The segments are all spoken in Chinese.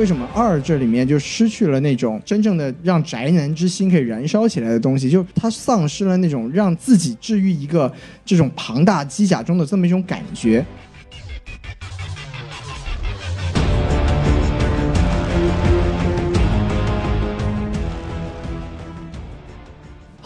为什么二这里面就失去了那种真正的让宅男之心可以燃烧起来的东西？就他丧失了那种让自己置于一个这种庞大机甲中的这么一种感觉。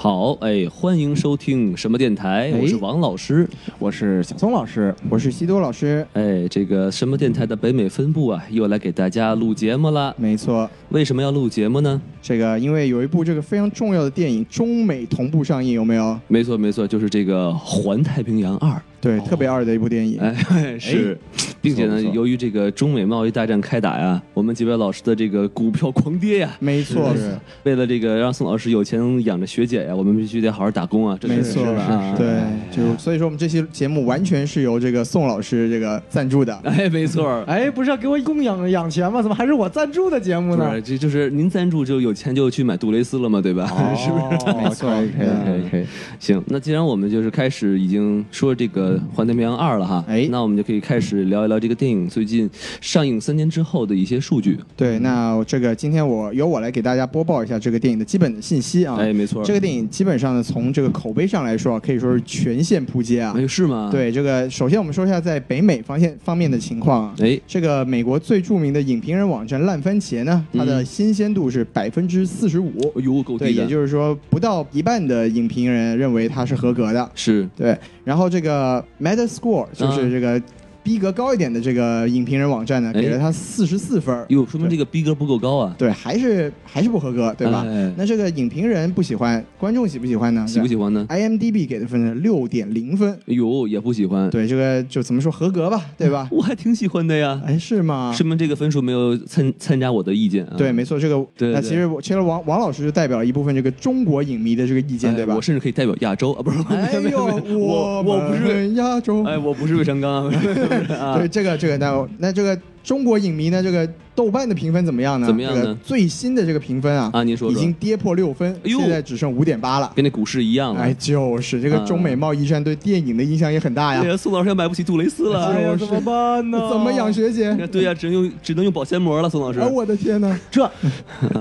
好，哎，欢迎收听什么电台？哎我是王老师。我是小松老师，我是西多老师，哎，这个什么电台的北美分部啊，又来给大家录节目了。没错。为什么要录节目呢？这个因为有一部这个非常重要的电影中美同步上映，有没有？没错，没错，就是这个《环太平洋二》。对，特别二的一部电影。哎，是，并且呢由于这个中美贸易大战开打呀，我们几位老师的这个股票狂跌呀，没错，是为了这个让宋老师有钱养着学姐呀，我们必须得好好打工啊。这没错是吧？啊对，就所以说我们这期节目完全是由这个宋老师这个赞助的。哎，没错。哎，不是要给我供养养钱吗？怎么还是我赞助的节目呢？不是，这就是您赞助就有钱就去买杜蕾斯了嘛，对吧？是不是？哦没错可以可以可以。行，那既然我们就是开始已经说这个《环太平洋二》了哈，哎那我们就可以开始聊一聊这个电影最近上映三年之后的一些数据。对，那这个今天我由我来给大家播报一下这个电影的基本的信息啊。哎，没错，这个电影基本上呢，从这个口碑上来说啊，可以说是全线扑街啊。哎是吗？，对，这个首先我们说一下在北美方面方面的情况啊。哎，这个美国最著名的影评人网站烂番茄呢，它的嗯新鲜度是百分之四十五。哎呦，够对，低的，也就是说不到一半的影评人认为它是合格的。是对，然后这个 Metascore 就是嗯这个逼格高一点的这个影评人网站呢，哎给了他四十四分儿。哟，说明这个逼格不够高啊，对，还是还是不合格，对吧？哎那这个影评人不喜欢，观众喜不喜欢呢？喜不喜欢呢？？IMDB 给的分是六点零分，哎呦，也不喜欢，对，这个就怎么说合格吧，对吧？我还挺喜欢的呀，哎，是吗？说明这个分数没有参参加我的意见啊。对，没错，这个对对那其实我其实王王老师就代表了一部分这个中国影迷的这个意见，哎对吧我？甚至可以代表亚洲啊，不是，哎呦，我我不是，亚洲，哎，我不是魏长刚 对，这个这个那那这个中国影迷呢，这个豆瓣的评分怎么样呢？怎么样呢这个最新的这个评分啊，啊您说说已经跌破六分，哎现在只剩五点八了。跟那股市一样了。哎，就是这个中美贸易战对电影的影响也很大呀对。呀，宋老师要买不起杜蕾斯了。怎么办呢？怎么养学姐？对呀，只能用只能用保鲜膜了，宋老师哎，。我的天呐！这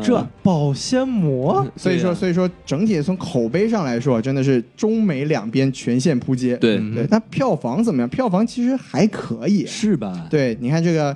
这保鲜膜？所以说，所以说，整体从口碑上来说，真的是中美两边全线扑街。对，对，那票房怎么样？票房其实还可以。是吧？，对，你看这个，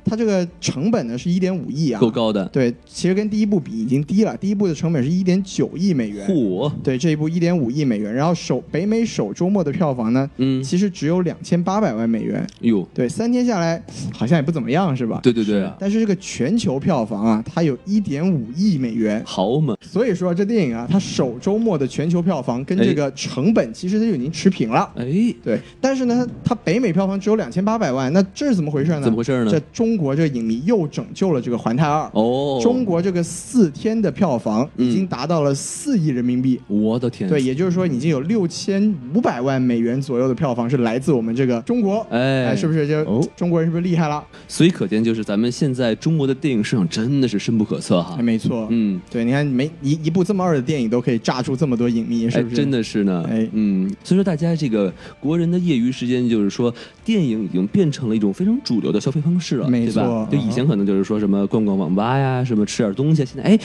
它这个成本呢是一点五亿啊，够高的。对，其实跟第一部比已经低了，第一部的成本是一点九亿美元。嚯，对，这一部一点五亿美元，然后首北美首周末的票房呢，嗯，其实只有两千八百万美元。哟，对，三天下来好像也不怎么样，是吧？。对对对，但是这个全球票房啊，它有一点五亿美元，好猛，所以说这电影啊，它首周末的全球票房跟这个成本其实它就已经持平了。哎，对，但是呢，它北美票房只有两千八百万，那这是怎么回事呢？怎么回事呢这中国这个影迷又拯救了这个《环太二》哦，中国这个四天的票房嗯已经达到了四亿人民币。我的天，对，，也就是说，已经有六千五百万美元左右的票房是来自我们这个中国。哎，是不是就、哦中国人是不是厉害了？所以可见，就是咱们现在中国的电影市场真的是深不可测哈哎，。没错。嗯，对，你看没一一部这么二的电影都可以炸出这么多影迷，是不是？哎，真的是呢。哎嗯，所以说大家这个国人的业余时间，就是说电影已经变成了一种非常主流的消费方式了，没对吧错？就以前可能就是说什么逛逛网吧呀，什么吃点东西，现在哎，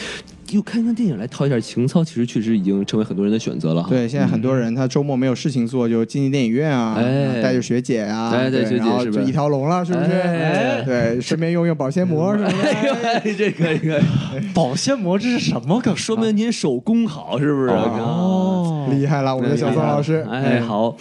又看看电影来掏一下情操，其实确实已经成为很多人的选择了哈。对，现在很多人他周末没有事情做，就进进电影院啊，哎带着学姐啊，哎带学姐对然后是吧就一条龙了，是不是？哎对，顺便用用保鲜膜什么的。哎，这可以可以，保鲜膜这是什么梗啊？说明您手工好，是不是？哦，厉害了，我们的小宋老师。哎，好，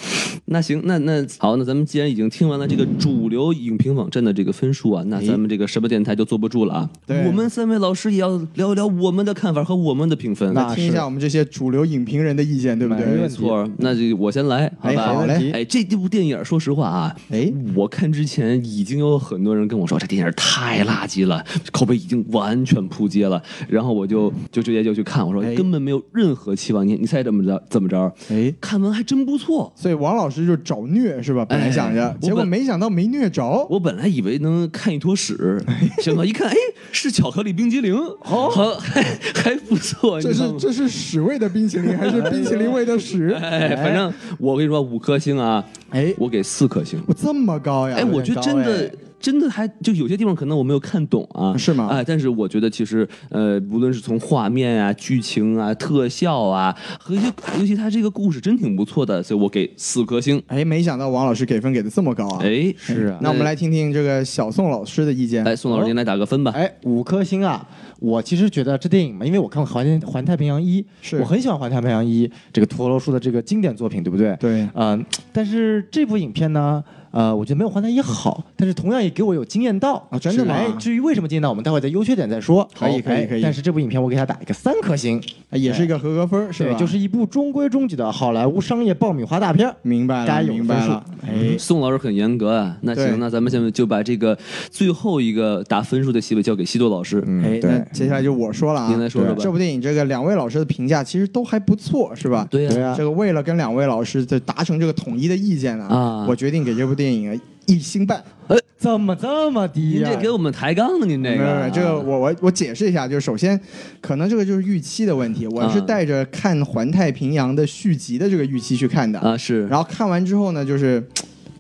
那行，那那好，那咱们既然已经听完了这个主流影评网站的这个分数啊，那咱们这个什么电台就坐不住了啊。对我们三位老师也要聊一聊我们的看法和我们的评分。那听一下我们这些主流影评人的意见，对不对？没错，那就我先来，好吧？哎好嘞哎，这部电影说实话啊，哎，我看之前已经有很多人跟我说这电影太垃圾了，口碑已经完全扑街了，然后我就就直接就去看，我说哎根本没有任何期望，你你猜怎么着？怎么着？哎，看完还真不错。所以王老师就找虐是吧？本来想着，结果没想到没虐着。我本来以为能看一坨屎，结果一看，哎，是巧克力冰激凌，哦，还还不错，这是这是屎味的冰淇淋还是冰淇淋味的屎？哎，反正我跟你说，五颗星啊，哎，我给四颗星。我这么高呀？哎，我觉得真的真的还就有些地方可能我没有看懂啊，是吗哎，但是我觉得其实呃，无论是从画面啊、剧情啊、特效啊，和一些尤其他这个故事真挺不错的，所以我给四颗星。哎，没想到王老师给分给的这么高啊！哎，是啊那我们来听听这个小宋老师的意见。来，宋老师您来打个分吧。哎，五颗星啊！我其实觉得这电影嘛，因为我看过《环环太平洋一》，是我很喜欢《环太平洋一》这个陀螺叔的这个经典作品，对不对？对嗯、但是这部影片呢，呃，我觉得没有《环太一》好，但是同样也给我有惊艳到。啊真的吗？哎至于为什么惊艳到，我们待会儿在优缺点再说。可以可以可以但是这部影片我给它打一个三颗星，哎也是一个合格分儿，是对，吧？就是一部中规中矩的好莱坞商业爆米花大片。明白了，该有分数。明白了。哎，宋老师很严格啊。那行，那咱们现在就把这个最后一个打分数的席位交给西多老师。嗯哎，那接下来就我说了啊，您来说说吧。这部电影这个两位老师的评价其实都还不错，是吧？对呀、这个为了跟两位老师的达成这个统一的意见呢，啊。我决定给这部电影啊一星半。呃怎么这么低呀、您这给我们抬杠呢？您这个，没有没有，这个我我我解释一下，就是首先，可能这个就是预期的问题，我是啊带着看《环太平洋》的续集的这个预期去看的，啊是，然后看完之后呢，就是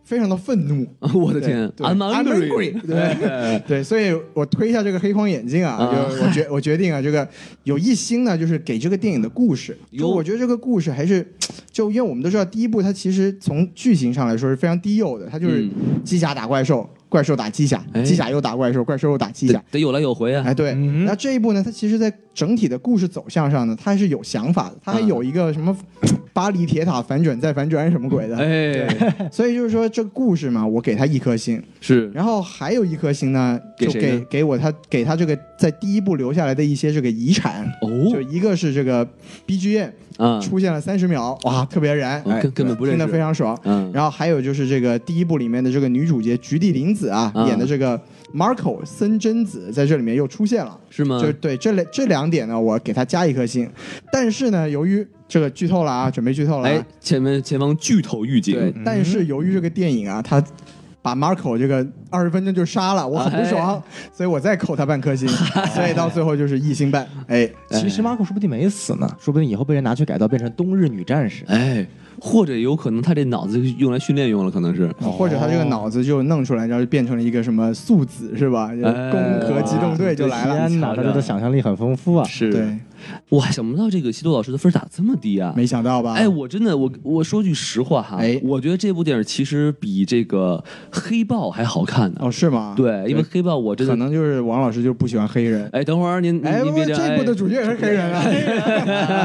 非常的愤怒。我的天对，I'm angry，angry，对对，所以我推一下这个黑框眼镜啊，我决我决定啊，这个有一星呢，就是给这个电影的故事，就哟我觉得这个故事还是，就因为我们都知道第一部它其实从剧情上来说是非常低幼的，它就是嗯。机甲打怪兽，怪兽打机甲，哎。机甲又打怪兽，怪兽又打机甲。得得有来有回啊。哎，对，嗯。那这一部呢，它其实，在整体的故事走向上呢，它还是有想法的，它还嗯有一个什么 巴黎铁塔反转再反转什么鬼的，哎，所以就是说这个故事嘛，我给他一颗星，是。然后还有一颗星呢，就给给给我他给他这个在第一部留下来的一些这个遗产。哦，就哦一个是这个 BGM 啊，出现了三十秒，哇，特别燃，哎哦根根本不认识听得非常爽。嗯，然后还有就是这个第一部里面的这个女主角菊地凛子啊，啊演的这个 Marco 森贞子在这里面又出现了。是吗？就对这两这两点呢，我给他加一颗星。但是呢，由于这个剧透了啊，准备剧透了啊、哎，前面前方剧透预警，对，但是由于这个电影啊，它把 Marco 这个二十分钟就杀了，我很不爽，所以我再扣他半颗星，所以到最后就是一星半。哎，其实 Marco 说不定没死呢，说不定以后被人拿去改造变成冬日女战士。哎，或者有可能他这脑子用来训练用了，可能是。或者他这个脑子就弄出来，然后就变成了一个什么素子是吧？攻壳机动队就来了。天哪，大家的想象力很丰富啊！是，对，哇，想不到这个西多老师的分咋这么低啊！没想到吧？哎，我真的，我我说句实话哈，哎我觉得这部电影其实比这个黑豹还好看呢。哦，是吗？，对，因为黑豹我真的可能就是王老师就是不喜欢黑人。哎，等会儿您哎，不您别这部的哎主角也是黑人啊！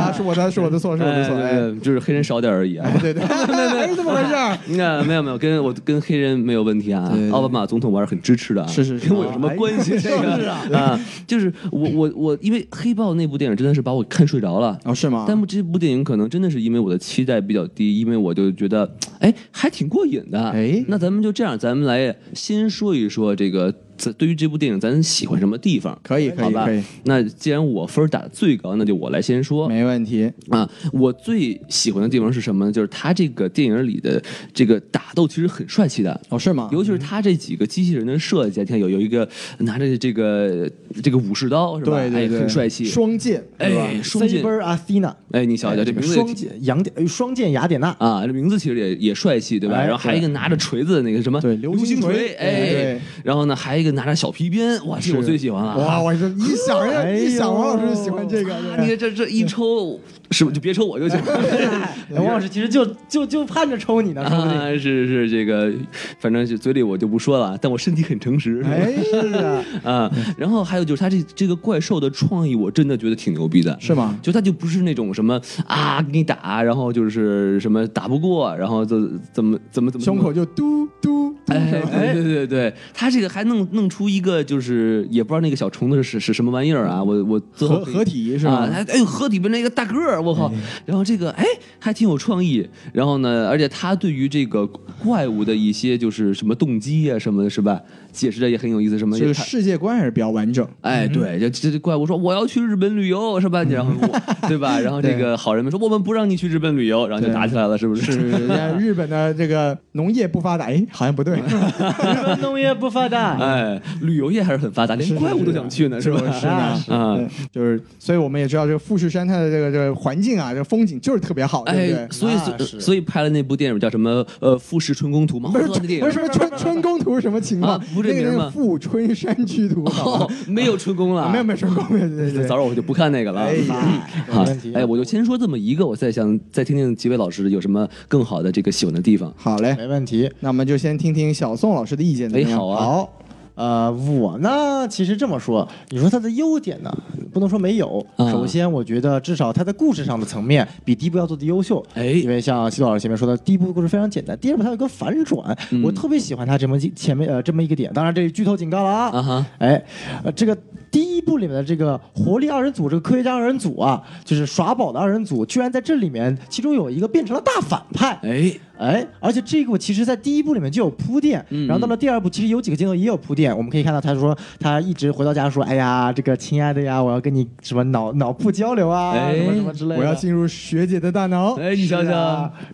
啊，是我的，是我的错，是我的错。就是黑人少点而已啊。对 对，哎，怎么回事儿？那没有没有，跟我跟黑人没有问题啊奥巴马总统我还是很支持的啊。是是是跟我有什么关系？哎这个啊，就是我我我，因为黑豹那部电影真的是把我看睡着了。哦，是吗？但是这部电影可能真的是因为我的期待比较低，因为我就觉得，哎，还挺过瘾的。哎那咱们就这样，咱们来先说一说这个，咱对于这部电影咱喜欢什么地方？可以可以可以，那既然我分儿打的最高，那就我来先说。没问题。啊，我最喜欢的地方是什么呢？就是他这个电影里的这个打斗其实很帅气的。哦，是吗？尤其是他这几个机器人的设计，你看有有一个拿着这个这个武士刀是吧？对对对，哎，很帅气。双剑，哎，双剑。Saber Athena，哎，你瞧瞧这名字双剑雅典，呃双剑雅典娜。啊，这名字其实也也帅气，对吧？哎然后还有一个拿着锤子的那个什么对流流星星锤哎然后呢还有一个拿着小皮鞭，哇，这我最喜欢了。哇，我这一想呀，哎一想王老师喜欢这个，啊，你看这这一抽，是不是就别抽我就行？哎 王老师其实就就就盼着抽你呢，说不定。啊，是是这个，反正是嘴里我就不说了，但我身体很诚实。哎，是啊，啊，然后还有就是他这这个怪兽的创意，我真的觉得挺牛逼的。是吗？就他就不是那种什么啊给你打，然后就是什么打不过，然后怎怎么怎么怎么胸口就嘟嘟嘟，哎，对对对对，他这个还弄弄出一个，就是也不知道那个小虫子是是什么玩意儿啊，我我合合体是啊，吗？还哎呦合体变成一个大个儿，我靠！然后这个哎还挺有创意，然后呢，而且他对于这个怪物的一些就是什么动机啊什么的，是吧？解释的也很有意思，什么就是世界观还是比较完整。哎，对，就这这怪物说我要去日本旅游，是吧？然后 对吧？然后这个好人们说我们不让你去日本旅游，然后就打起来了，是不是人家日本的这个农业不发达，哎，好像不对。日本农业不发达。哎，哎，旅游业还是很发达，连怪物都想去呢，是吧？是啊对就是，所以我们也知道这个富士山它的这个这个环境啊，这个风景就是特别好，对不哎，对？所以所所以拍了那部电影叫什么？呃，《富士春宫图》吗？不是不是春春宫图是什么情况那个那个富春山居图，哦，没有春宫了，啊没有没有春宫，对对对。早知道我就不看那个了。哎呀好没问题，哎，我就先说这么一个，我再想再听听几位老师有什么更好的这个喜欢的地方。好嘞，没问题。那我们就先听听小宋老师的意见怎么样？哎好啊。好，呃，我呢，其实这么说，你说它的优点呢，不能说没有。啊首先，我觉得至少它在故事上的层面比第一部要做的优秀。哎因为像西老师前面说的，第一部故事非常简单，第二部它有个反转，嗯我特别喜欢它这么前面呃这么一个点。当然，这是剧透警告了啊。啊哈，哎，呃，这个第一部里面的这个活力二人组，这个科学家二人组啊，就是耍宝的二人组，居然在这里面，其中有一个变成了大反派。哎，哎，而且这个其实在第一部里面就有铺垫，嗯然后到了第二部，其实有几个镜头也有铺垫。我们可以看到，他说他一直回到家说：“哎呀，这个亲爱的呀，我要跟你什么脑脑部交流啊，哎什么什么之类的。”我要进入学姐的大脑。哎，你想想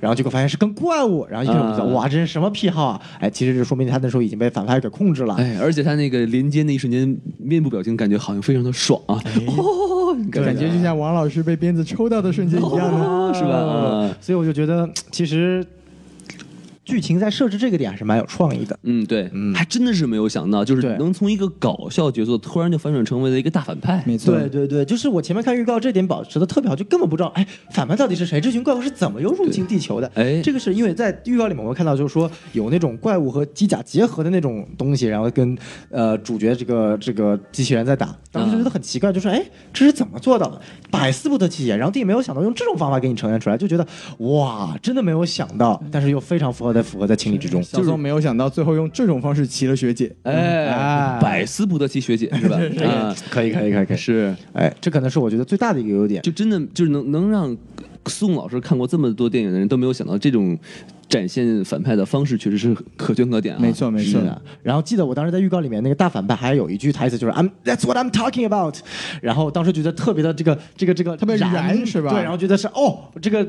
然后结果发现是跟怪物，然后一开始我就觉得啊哇，这是什么癖好啊？哎，其实这说明他那时候已经被反派给控制了。哎，而且他那个连接那一瞬间，面部表情感觉好像非常的爽啊，哦，感感觉就像王老师被鞭子抽到的瞬间一样是吧？嗯，所以我就觉得，其实剧情在设置这个点还是蛮有创意的。嗯，对，嗯还真的是没有想到，就是能从一个搞笑角色突然就反转成为了一个大反派。没错，对对对，就是我前面看预告，这点保持的特别好，就根本不知道，哎，反派到底是谁？这群怪物是怎么又入侵地球的？哎这个是因为在预告里面我们看到，就是说有那种怪物和机甲结合的那种东西，然后跟呃主角这个这个机器人在打，当时就觉得很奇怪，就是哎，这是怎么做到的？百思不得其解，然后弟也没有想到用这种方法给你呈现出来，就觉得哇，真的没有想到，但是又非常符合在符合在情理之中。小宋没有想到最后用这种方式骑了学姐。哎哎，百思不得其学姐是吧？啊，可以可以可以可以，是，哎，这可能是我觉得最大的一个优点。就真的就是能能让宋老师看过这么多电影的人都没有想到这种展现反派的方式，确实是可圈可点啊。没错没错，然后记得我当时在预告里面那个大反派还有一句台词就是 I'm That's what I'm talking about，然后当时觉得特别的这个这个这个特别燃是吧对，然后觉得是哦这个。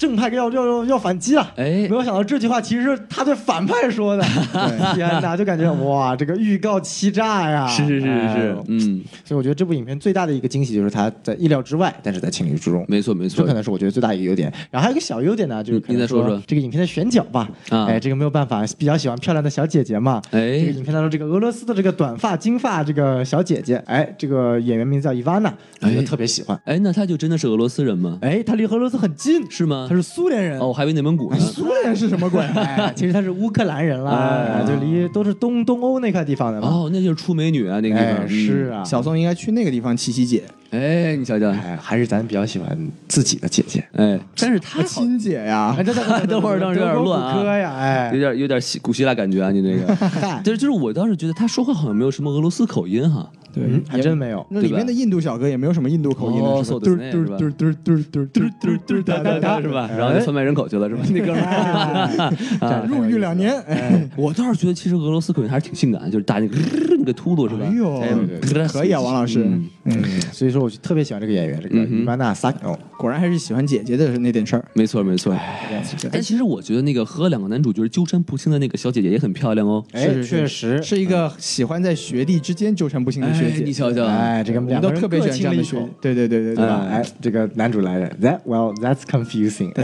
正派要要要要反击了，哎没有想到这句话其实是他对反派说的，天哪，就感觉哇，这个预告欺诈呀！是是是是嗯，所以我觉得这部影片最大的一个惊喜就是它在意料之外，但是在情理之中。没错没错这可。能是我觉得最大一个优点。然后还有一个小优点呢，就是你再说说这个影片的选角吧。啊哎，这个没有办法，比较喜欢漂亮的小姐姐嘛。哎这个影片当中这个俄罗斯的这个短发金发这个小姐姐，哎，这个演员名字叫伊万娜，我觉得哎特别喜欢。哎，那她就真的是俄罗斯人吗？哎，她离俄罗斯很近，是吗？她是苏联人。哦，我还以为内蒙古呢。苏联是什么鬼？哎，其实他是乌克兰人啦，就离都是东东欧那块地方的嘛。哦，那就是出美女啊，那个地哎，方。是啊，小宋应该去那个地方骑骑姐，嗯。哎，你瞧瞧，哎，还是咱比较喜欢自己的姐姐。哎，但是他亲姐呀哎，。等等 等等会儿等会儿有点乱啊有，点有点希古希腊感觉啊，你这个。就是就是我倒是觉得他说话好像没有什么俄罗斯口音哈。对嗯，还真没有。那里面的印度小哥也没有什么印度口音哦的，是吧嘟嘟嘟嘟嘟嘟嘟嘟嘟哒哒哒，是吧？然后就贩卖人口去了是吧？那哥们入狱两年。哎，我倒是觉得其实俄罗斯口音还是挺性感的，就是打那个那个秃噜是吧？哎呦哎可以啊，王老师。嗯嗯，所以说我就特别喜欢这个演员，这个伊万娜萨哦，果然还是喜欢姐姐的那点事儿。没错没错。哎但其实我觉得那个和两个男主角纠缠不清的那个小姐姐也很漂亮哦。哎确实是一个喜欢在学弟之间纠缠不清的学哎，姐。你瞧瞧，哎，这个我们两个人都特别喜欢这样的学各亲了一口。对对对对对吧？哎，这个男主来了，That well that's 这个 confusing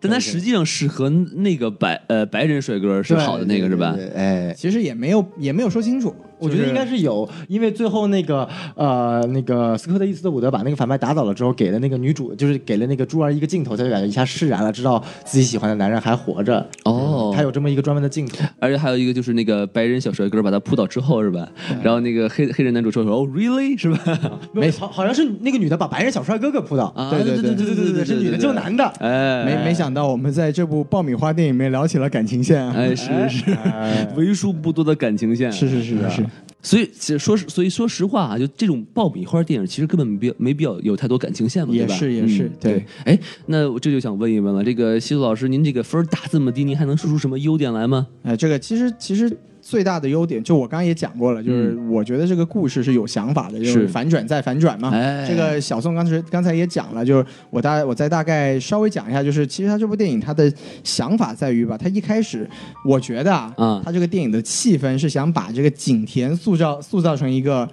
但他实际上是和那个白呃白人帅哥是好的那个是吧？哎，其实也没有也没有说清楚。我觉得应该是有，因为最后那个呃那个斯科特伊斯特伍德把那个反派打倒了之后，给了那个女主，就是给了那个珠儿一个镜头，她就感觉一下释然了，知道自己喜欢的男人还活着。哦他有这么一个专门的镜头。而且还有一个就是那个白人小帅哥把他扑倒之后是吧？然后那个黑黑人男主说说哦 really 是吧？没，好好像是那个女的把白人小帅哥给扑倒。啊对对对对对对对，是女的救男的。哎，没没想到我们在这部爆米花电影里面聊起了感情线啊。哎是是哎 为数不多的感情线，是是是是是，所以其实说实，所以说实话啊，就这种爆米花电影，其实根本没必要没必要有太多感情线嘛，也对吧？是也是嗯对对。哎，那我这就想问一问了，这个西子老师，您这个分打这么低，您还能说出什么优点来吗？哎，这个其实其实最大的优点，就我刚刚也讲过了，就是我觉得这个故事是有想法的，就是是。反转再反转嘛。哎。这个小宋刚才刚才也讲了，就是我大我再大概稍微讲一下，就是其实他这部电影他的想法在于吧，他一开始我觉得啊，嗯。他这个电影的气氛是想把这个景甜塑造塑造成一个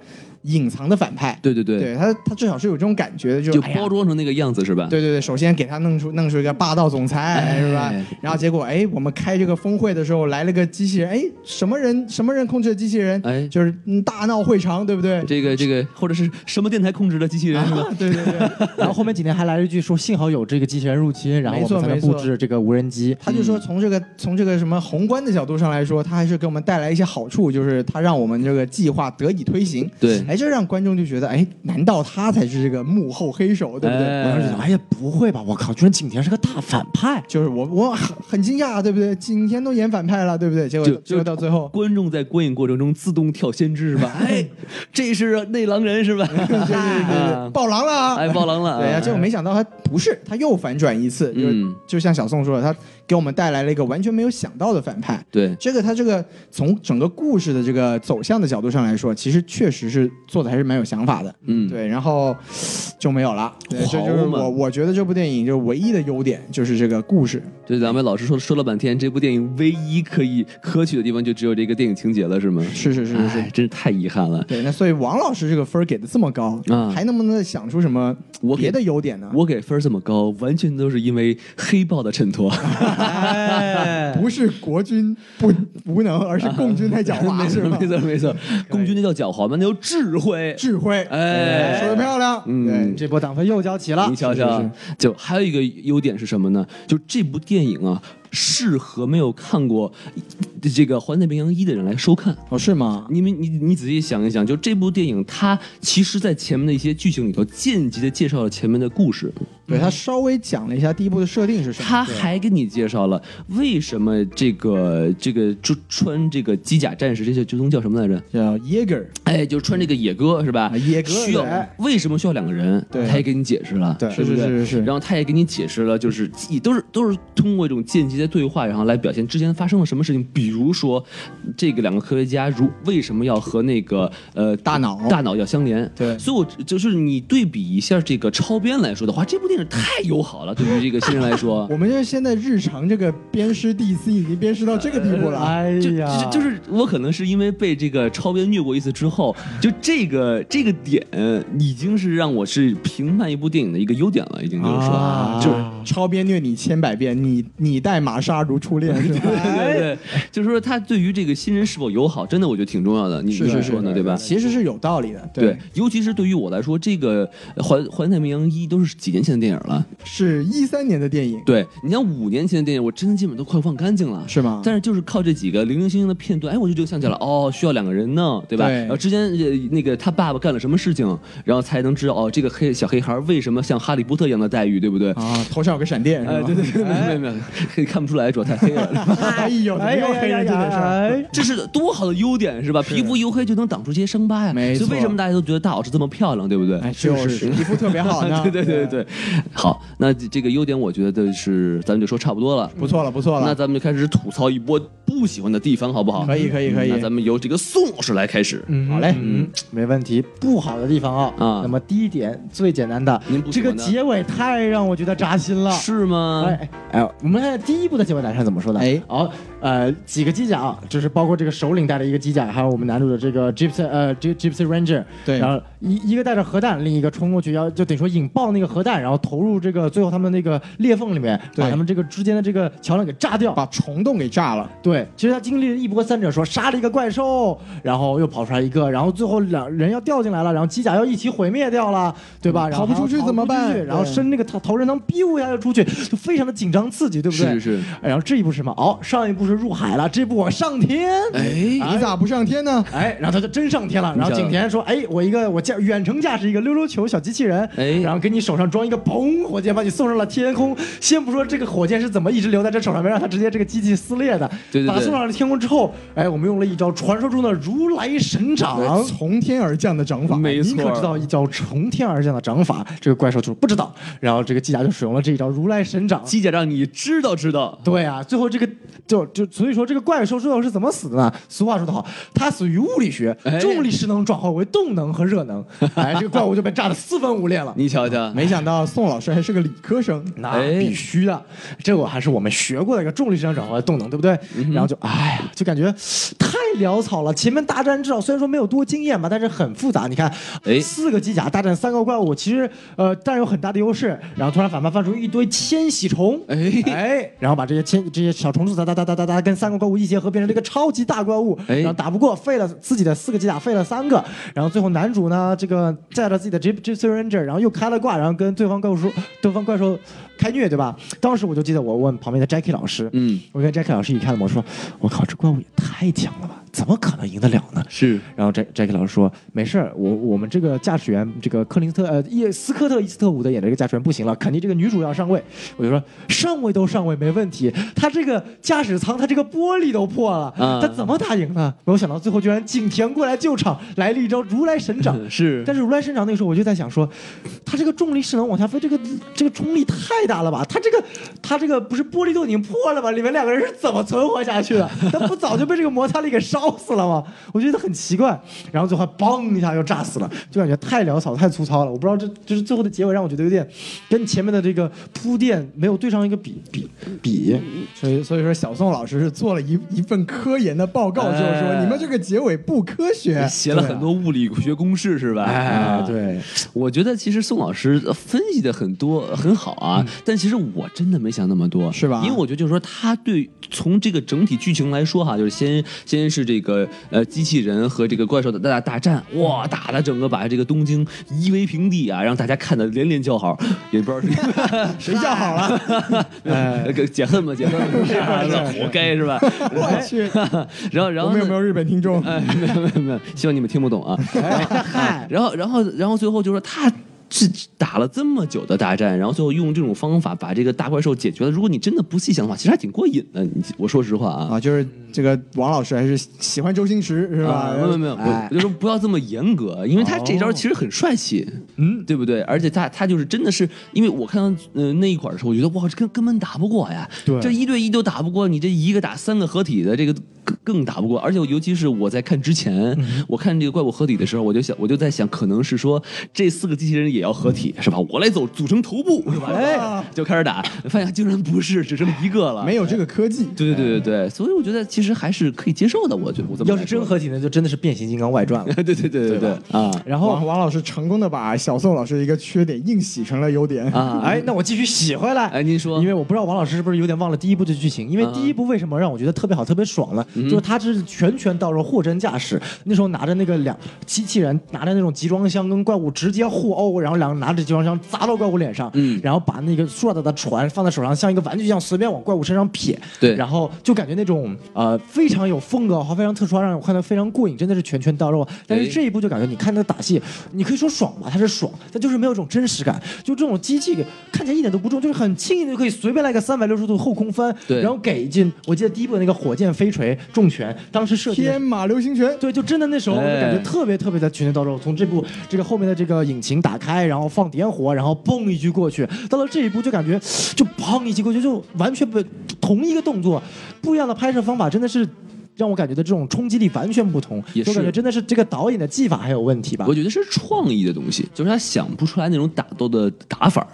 隐藏的反派。对对对，对他，他至少是有这种感觉的，就就包装成那个样子是吧？对对对，首先给他弄出弄出一个霸道总裁、哎是吧？然后结果哎，我们开这个峰会的时候来了个机器人，哎，什么人什么人控制的机器人？哎就是嗯大闹会场，对不对？这个这个或者是什么电台控制的机器人是吧？啊，对对对，然后后面几年还来了一句说，幸好有这个机器人入侵，然后我们才能布置这个无人机。他就说从这个从这个什么宏观的角度上来说，他还是给我们带来一些好处，就是他让我们这个计划得以推行。对哎，这让观众就觉得，哎，难道他才是这个幕后黑手，对不对？哎我当时觉得，哎呀，不会吧？我靠，居然景甜是个大反派。就是我我很很惊讶，对不对？景甜都演反派了，对不对？结果就结果到最后，观众在观影过程中自动跳先知是吧？哎，这是内狼人是吧？对对对对对，爆狼了啊！哎，爆狼了，对呀、结果没想到他不是，他又反转一次，就、嗯就像小宋说的，他给我们带来了一个完全没有想到的反派。对这个他这个从整个故事的这个走向的角度上来说，其实确实是做的还是蛮有想法的。嗯对，然后就没有了。对，这就是我我觉得这部电影就唯一的优点就是这个故事。对，咱们老师说说了半天，这部电影唯一可以可取的地方就只有这个电影情节了，是吗？是是是是真是太遗憾了。对，那所以王老师这个分儿给的这么高，啊还能不能再想出什么别的优点呢？我给分儿这么高，完全都是因为黑豹的衬托。哎，不是国军不无能，而是共军太狡猾，没错，没错，没错。共军那叫狡猾吗？那叫智慧。智慧，哎说的漂亮，嗯，这波党费又交齐了你。瞧瞧，就还有一个优点是什么呢？就这部电影啊，适合没有看过这个《环太平洋一》的人来收看。哦，是吗？你们你你仔细想一想，就这部电影，它其实在前面的一些剧情里头，间接的介绍了前面的故事，对他稍微讲了一下第一部的设定是什么，他还给你介绍了为什么这个这个穿穿这个机甲战士这些这东叫什么来着？叫 Jaeger，哎，就穿这个野哥是吧？啊野哥需要为什么需要两个人？对他也给你解释了，对是是是是是然后他也给你解释了，就是也都是都是通过一种间接的对话，然后来表现之前发生了什么事情。比如说，这个两个科学家如为什么要和那个呃大脑大脑要相连？对所以我就是你对比一下这个超编来说的话，这部电影太友好了，对于这个新人来说。我们这现在日常这个鞭尸 DC 已经鞭尸到这个地步了，哎呀，就就是我可能是因为被这个超编虐过一次之后，就这个这个点已经是让我是评判一部电影的一个优点了，已经就是说，啊就超编虐你千百遍，你你待玛莎如初恋，是吧？对对对，就是说他对于这个新人是否友好，真的我觉得挺重要的。你是是说呢，对吧？其实是有道理的，对，尤其是对于我来说，这个《环环太平洋一》都是几年前的电影了。是一三年的电影，对你像五年前的电影，我真的基本都快忘干净了。是吗？但是就是靠这几个零零星星的片段，哎，我就就想起来了，哦，需要两个人弄，对吧？对然后之间呃那个他爸爸干了什么事情，然后才能知道哦，这个黑小黑孩为什么像哈利波特一样的待遇，对不对？啊，头上有个闪电，是哎，吧？对对对，没有没有没有，黑看不出来，主要太黑了。哎呦，哎没有黑人这件事儿。哎，这是多好的优点是吧？皮肤黝黑就能挡住这些伤疤呀。没错所以为什么大家都觉得大老师这么漂亮，对不对？哎，就是皮肤特别好呢。对对对对对，好，那这这个优点我觉得是咱们就说差不多了。不错了，不错了。那咱们就开始吐槽一波不喜欢的地方，好不好？可以，可以，可以那。咱们由这个宋老师来开始。嗯好嘞嗯，没问题。不好的地方啊，啊那么第一点最简单的您不，这个结尾太让我觉得扎心了。是吗？哎哎哎，我们看第一部的结尾打算怎么说的？哎好，呃，几个机甲啊，就是包括这个首领带的一个机甲，还有我们男主的这个 Gypsy 呃 Gy- Gypsy Ranger，对然后一一个带着核弹，另一个冲过去要就等于说引爆那个核弹，然后投入这个最后他们那个裂缝里面，把他们这个之间的这个桥梁给炸掉。把虫洞给炸了，对，其实他经历了一波三折，说杀了一个怪兽，然后又跑出来一个，然后最后两人要掉进来了，然后机甲要一起毁灭掉了，对吧？然后跑不出去怎么办然后伸那个头头人能，biu 一下就出去，就非常的紧张刺激，对不对？是是。然后这一步是什么？哦，上一步是入海了，这一步我上天。哎，你咋不上天呢？哎，然后他就真上天了。然后景甜说：“哎，我一个我驾远程驾驶一个溜溜球小机器人，哎然后给你手上装一个砰火箭，把你送上了天空。先不说这个火箭是怎么一直留在这手上，没让它直接这个机器撕裂的，对对对把它送上了天空之后，哎，我们用了一招传说中的如来神掌。从天而降的掌法，没错您可知道一招从天而降的掌法？这个怪兽就是不知道，然后这个机甲就使用了这一招如来神掌。机甲让你知道知道。了。对啊，最后这个就就所以说这个怪兽最后是怎么死的呢？俗话说得好，它死于物理学哎，重力势能转化为动能和热能，哎，这个怪物就被炸得四分五裂了。你瞧瞧，没想到宋老师还是个理科生，那哎必须的，这我还是我们学过的一个重力势能转化为动能，对不对？然后就哎呀，就感觉太潦草了。前面大战至少虽然说没有多惊艳吧，但是很复杂。你看，哎四个机甲大战三个怪物，其实呃占有很大的优势。然后突然反派放出一堆千禧虫，哎哎，然后把这些千这些小虫子哒哒哒哒哒哒跟三个怪物一结合，变成了一个超级大怪物。哎然后打不过，废了自己的四个机甲，废了三个。然后最后男主呢，这个带着自己的 J J C Ranger，然后又开了挂，然后跟对方怪物说，对方怪兽开虐，对吧？当时我就记得我问旁边的 Jackie 老师，嗯，我跟 Jackie 老师一看，我说，我靠，这怪物也太强了吧，怎么可能赢得了呢？是然后 Jack Jack 老师说没事儿，我我们这个驾驶员这个克林斯特呃伊斯科特伊斯特伍德演的这个驾驶员不行了，肯定这个女主要上位。我就说上位都上位没问题，他这个驾驶舱他这个玻璃都破了，啊他怎么打赢呢？没有想到最后居然景甜过来救场，来了一招如来神掌。是，但是如来神掌那个时候我就在想说，他这个重力势能往下飞，这个这个冲力太大了吧？他这个他这个不是玻璃都已经破了吗？里面两个人是怎么存活下去的？他不早就被这个摩擦力给烧死了吗？我觉得很奇怪。然后最后嘣一下又炸死了，就感觉太潦草太粗糙了。我不知道这就是最后的结尾让我觉得有点跟前面的这个铺垫没有对上一个比比比。所以所以说小宋老师是做了一一份科研的报告，就是说你们这个结尾不科学，写了很多物理学公式是吧？哎，对，我觉得其实宋老师分析的很多很好啊，但其实我真的没想那么多，是吧因为我觉得就是说，他对从这个整体剧情来说哈，就是先先是这个呃机器人和这个怪兽的大大战，哇，打的整个把这个东京夷为平地啊，让大家看的连连叫好，也不知道是 谁叫好了？呃解恨吧，解恨嘛，是吧活该是吧？我去，然后然后呢我们有没有日本听众？哎，没有没有没有，希望你们听不懂啊。然后然后然后最后就说他。是打了这么久的大战，然后最后用这种方法把这个大怪兽解决了。如果你真的不细想的话，其实还挺过瘾的。你我说实话啊，啊，就是这个王老师还是喜欢周星驰是吧啊？没有没有，哎我我就说不要这么严格，因为他这招其实很帅气，嗯，对不对？而且他他就是真的是，因为我看到呃那一会儿的时候，我觉得哇，这根根本打不过呀，对这一对一都打不过，你这一个打三个合体的这个更更打不过。而且尤其是我在看之前，我看这个怪物合体的时候，我就想我就在想，可能是说这四个机器人也要合体是吧？我来走组成头部是吧？哎，就开始打，发现竟然不是，只剩一个了，没有这个科技，对对对对对，所以我觉得其实还是可以接受的。我觉得我这么要是真合体呢，就真的是变形金刚外传了。对对对对对啊然后王王老师成功的把小宋老师一个缺点硬洗成了优点。啊！哎，那我继续洗回来。哎，您说，因为我不知道王老师是不是有点忘了第一部的剧情，因为啊第一部为什么让我觉得特别好、特别爽呢？嗯就是他是拳拳到肉、货真价实。那时候拿着那个两机器人拿着那种集装箱跟怪物直接互殴，然后两个拿着集装箱砸到怪物脸上，嗯。然后把那个塑料的船放在手上，像一个玩具一样随便往怪物身上撇，对。然后就感觉那种呃非常有风格和非常特殊，让我看得非常过瘾，真的是拳拳到肉。但是哎这一部就感觉你看那个打戏，你可以说爽吧，它是爽，但就是没有一种真实感，就这种机器看起来一点都不重，就是很轻易的就可以随便来个三百六十度后空翻，对。然后给一记，我记得第一部的那个火箭飞锤重拳，当时设计天马流星拳，对，就真的那时候我就感觉哎。特别特别的拳拳到肉。从这部这个后面的这个引擎打开，然后放点火，然后蹦一句过去，到了这一步就感觉就砰一击过去，就完全不同一个动作，不一样的拍摄方法，真的是。让我感觉的这种冲击力完全不同，也是感觉真的是这个导演的技法还有问题吧我？觉得是创意的东西，就是他想不出来那种打斗的打法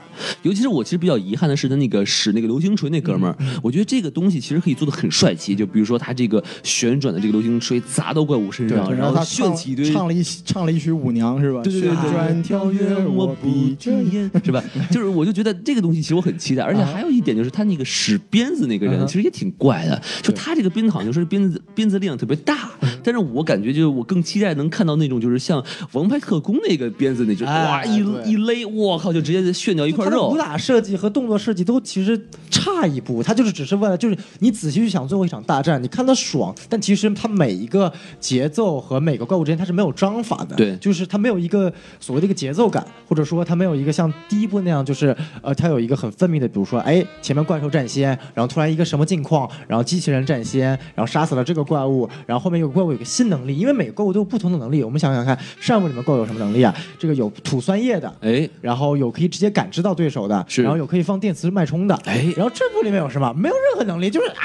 尤其是我其实比较遗憾的是他那个使那个流星锤那哥们儿，我觉得这个东西其实可以做的很帅气，就比如说他这个旋转的这个流星锤砸到怪物身上，然后他炫起一堆。唱了一唱了一曲舞娘是吧？对对对转跳跃我闭着眼。是吧？就是我就觉得这个东西其实我很期待，而且还有一点就是他那个使鞭子那个人嗯其实也挺怪的，就他这个鞭子好像是鞭子鞭子力量特别大，但是我感觉就是我更期待能看到那种就是像王牌特工那个鞭子那种，哎哇一一勒，我靠就直接炫掉一块肉武。打设计和动作设计都其实差一步，他就是只是为了就是你仔细去想最后一场大战，你看他爽，但其实他每一个节奏和每个怪物之间他是没有章法的，对就是他没有一个所谓的一个节奏感，或者说他没有一个像第一部那样，就是呃，他有一个很分明的，比如说哎前面怪兽占先，然后突然一个什么境况，然后机器人占先，然后杀死了这个怪物，然后后面有个怪物有一个新能力，因为每个怪物都有不同的能力。我们想想看，上部里面怪物有什么能力啊？这个有吐酸液的，哎，然后有可以直接感知到对手的，是然后有可以放电磁脉冲的，哎然后这部里面有什么？没有任何能力，就是啊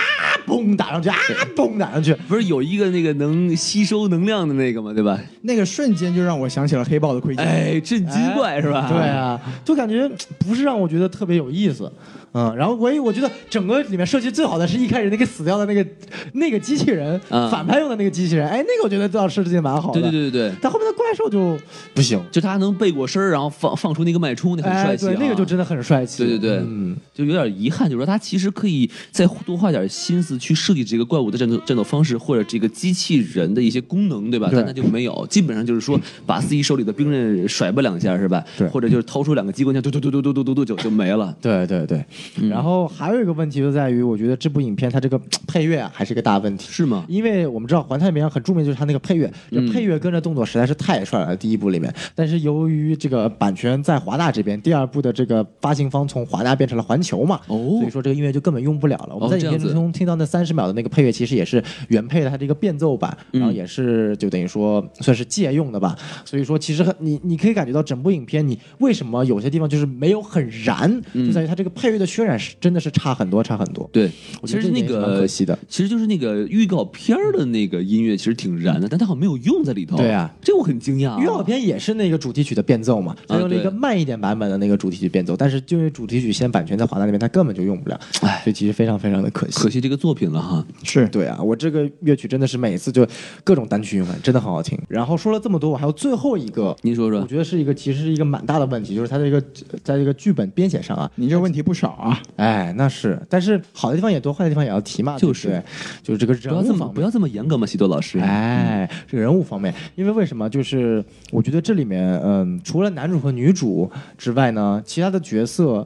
嘣打上去，啊嘣打上去，不是有一个那个能吸收能量的那个吗？对吧？那个瞬间就让我想起了黑豹的盔甲。哎，震惊怪是吧？对啊，就感觉不是让我觉得特别有意思。嗯，然后唯一我觉得整个里面设计最好的是一开始那个死掉的那个那个机器人，嗯反派用的那个机器人，哎，那个我觉得倒设计的蛮好的。对对对对对，但后面的怪兽就不行，就他能背过身儿然后放放出那个脉冲，那很哎，帅气、啊对，那个就真的很帅气。对对对，嗯，就有点遗憾，就是说他其实可以再多花点心思去设计这个怪物的战斗战斗方式，或者这个机器人的一些功能，对吧？对但他就没有，基本上就是说把自己手里的兵刃甩吧两下，是吧？对或者就是掏出两个机关枪，嘟嘟嘟嘟嘟嘟嘟嘟就就没了。对对对。然后还有一个问题就在于，我觉得这部影片它这个 配乐啊，还是一个大问题。是吗？因为我们知道《环太平洋》很著名，就是它那个配乐，配乐跟着动作实在是太帅了。第一部里面，但是由于这个版权在华纳这边，第二部的这个发行方从华纳变成了环球嘛，哦所以说这个音乐就根本用不了了。我们在影片中听到那三十秒的那个配乐，其实也是原配的它这个变奏版，嗯然后也是就等于说算是借用的吧。所以说，其实很你你可以感觉到整部影片，你为什么有些地方就是没有很燃，就在于它这个配乐的渲染是真的是差很多，差很多。对，其实那个可惜的。其实就是那个预告片儿的那个音乐，其实挺燃的，但它好像没有用在里头。对啊，这我很惊讶、啊。预告片也是那个主题曲的变奏嘛，它用了一个慢一点版本的那个主题曲变奏，但是就因为主题曲现在版权在华纳那边，它根本就用不了，哎所以其实非常非常的可惜。可惜这个作品了哈。是对啊，我这个乐曲真的是每次就各种单曲循环，真的很好听。然后说了这么多，我还有最后一个，您说说我觉得是一个其实是一个蛮大的问题，就是它的一个在这个剧本编写上啊，您这问题不少啊。哎，那是，但是好的地方也多，坏的地方也要提嘛，就是对，就是这个不要这么人物方面不要这么严格嘛，西多老师。哎，这个人物方面，因为为什么？就是我觉得这里面，嗯，除了男主和女主之外呢，其他的角色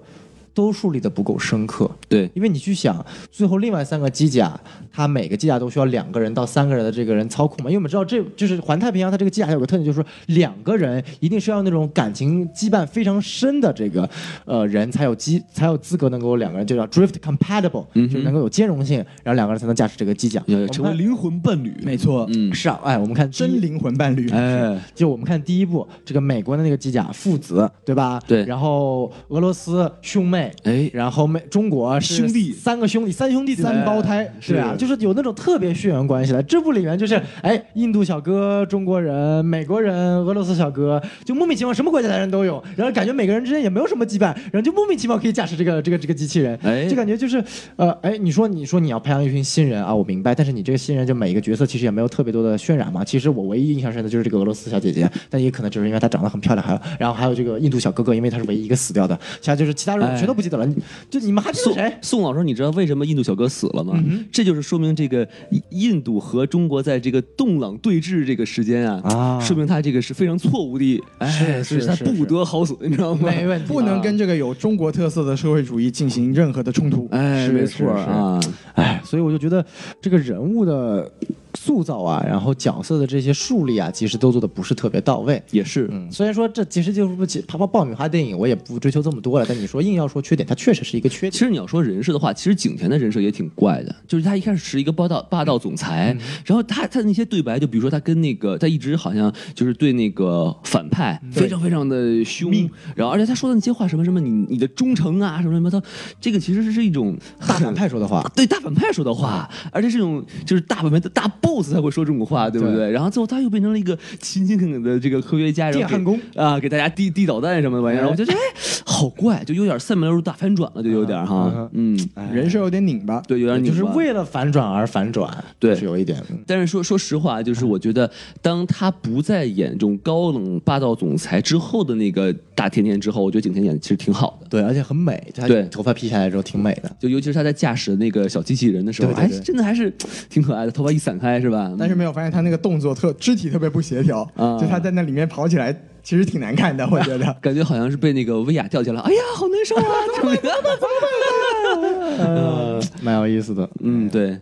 都树立的不够深刻。对，因为你去想，最后另外三个机甲，它每个机甲都需要两个人到三个人的这个人操控嘛。因为我们知道，这就是环太平洋，它这个机甲还有个特点，就是说两个人一定是要那种感情羁绊非常深的这个呃人才有机才有资格能够两个人就叫 drift compatible，、嗯就是能够有兼容性，然后两个人才能驾驶这个机甲，要成为我们灵魂伴侣。没错，嗯，是啊，哎，我们看真灵魂伴侣。哎，就我们看第一部，这个美国的那个机甲父子，对吧？对。然后俄罗斯兄妹，哎。然后美中国兄弟。三个兄弟，三兄弟三胞胎。对啊，就是有那种特别血缘关系的。这部里面就是，哎，印度小哥、中国人、美国人、俄罗斯小哥，就莫名其妙什么国家的人都有，然后感觉每个人之间也没有什么羁绊，然后就莫名其妙可以驾驶这个这个这个机器人，哎就感觉就是，呃，哎，你说你说你要培养一群新人啊，我明白，但是你这个新人就每一个角色其实也没有特别多的渲染嘛。其实我唯一印象深的就是这个俄罗斯小姐姐，但也可能就是因为她长得很漂亮，还有然后还有这个印度小哥哥，因为他是唯一一个死掉的，其他就是其他人我全都不记得了。你就你们还记得宋谁？宋老师，你知道为什么印度小哥死了吗？嗯这就是说明这个印度和中国在这个冻冷对峙这个时间啊，啊。说明他这个是非常错误的，哎，是所以他是是不得好死，你知道吗？没问题，不能跟这个有中国特色的社会主义进行任何的冲突。哎，是没错啊，哎，所以我就觉得这个人物的塑造啊，然后角色的这些树立啊，其实都做的不是特别到位。也是，嗯，虽然说这其实就是不起啪啪爆米花电影，我也不追求这么多了。但你说硬要说缺点，它确实是一个缺点。其实你要说人设的话，其实景甜的人设也挺怪的，就是他一开始是一个霸道霸道总裁，然后他他的那些对白，就比如说他跟那个他一直好像就是对那个反派非常非常的凶，然后而且他说的那些话什么什么你你的忠诚啊什么什么，他这个其实是一种大反派说的话，对大反派说的话，而且是这种就是大反派的大 boss 才会说这种话，对不对？对然后最后他又变成了一个勤勤恳恳的这个科学家，然后给电焊工啊，给大家递递导弹什么的玩意儿，我就觉得哎，好怪，就有点三百六十度大反转了，就有点哈，嗯，人设有点拧巴。对，有点拧巴就是为了反转而反转，对是有一点。嗯但是说说实话，就是我觉得，当他不再演这种高冷霸道总裁之后的那个大甜甜之后，我觉得景甜演的其实挺好的。对，而且很美，对头发披下来之后挺美的。就尤其是他在驾驶那个小机器人的时候，哎，真的还是挺可爱的，头发一散开是吧？但是没有发现他那个动作特肢体特别不协调，嗯就他在那里面跑起来其实挺难看的，我觉得。感觉好像是被那个威亚吊起来，哎呀，好难受啊！怎么办？怎么办？呃，蛮有意思的。嗯，对，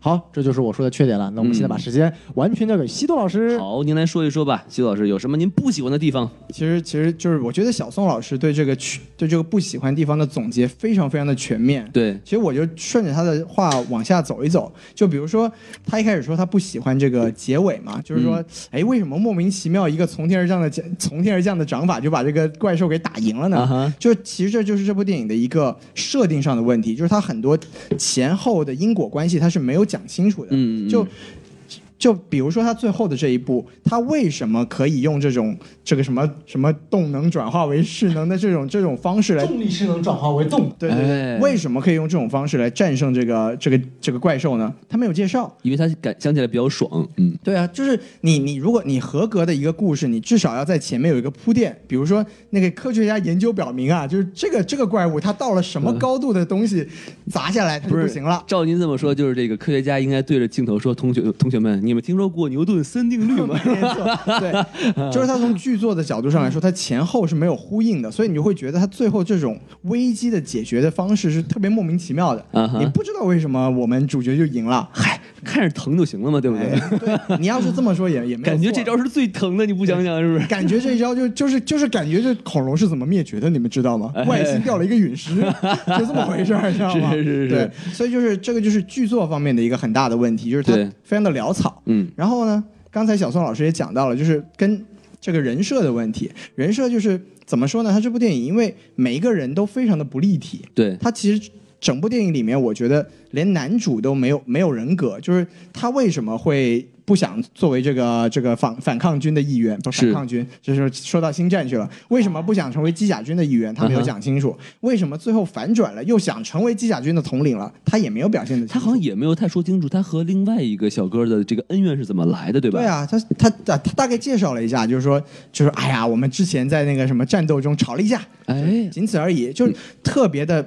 好，这就是我说的缺点了。那我们现在把时间完全交给西多老师。好，您来说一说吧，西多老师有什么您不喜欢的地方？其实其实就是我觉得小宋老师对这个去对这个不喜欢地方的总结非常非常的全面。对，其实我就顺着他的话往下走一走，就比如说他一开始说他不喜欢这个结尾嘛，就是说，哎，为什么莫名其妙一个从天而降的从天而降的掌法就把这个怪兽给打赢了呢？就其实这就是这部电影的一个设定上的问题，就是它很多前后的因果关系它是没有讲清楚的。嗯就就比如说他最后的这一步，他为什么可以用这种这个什么什么动能转化为势能的这种这种方式来？动力势能转化为动的。对对对，哎为什么可以用这种方式来战胜这个这个这个怪兽呢？他没有介绍。因为他感想起来比较爽，嗯，对啊，就是你你如果你合格的一个故事，你至少要在前面有一个铺垫。比如说那个科学家研究表明啊，就是这个这个怪物它到了什么高度的东西砸下来它就不行了。照您这么说，就是这个科学家应该对着镜头说：“同学同学们，你们听说过牛顿森定律吗？” 没错，对，就是它从剧作的角度上来说，它前后是没有呼应的，所以你就会觉得它最后这种危机的解决的方式是特别莫名其妙的。你不知道为什么我们主角就赢了，嗨，看着疼就行了嘛，对不对？哎对，你要是这么说也也没感觉这招是最疼的，你不想想是不是？感觉这一招就就是就是感觉这恐龙是怎么灭绝的，你们知道吗？哎外星掉了一个陨石，就这么回事儿，知道吗？是是是是对，所以就是这个就是剧作方面的一个很大的问题，就是它非常的潦草。嗯，然后呢，刚才小宋老师也讲到了，就是跟这个人设的问题，人设就是怎么说呢？他这部电影因为每一个人都非常的不立体，对，他其实整部电影里面，我觉得连男主都没有没有人格，就是他为什么会不想作为这个这个反反抗军的一员？不是是反抗军，就是说到星战去了。为什么不想成为机甲军的一员？他没有讲清楚。为什么最后反转了，又想成为机甲军的统领了？他也没有表现的。他好像也没有太说清楚他和另外一个小哥的这个恩怨是怎么来的，对吧？对啊，他他他他大概介绍了一下，就是说，就是哎呀，我们之前在那个什么战斗中吵了一架，哎，仅此而已，就是特别的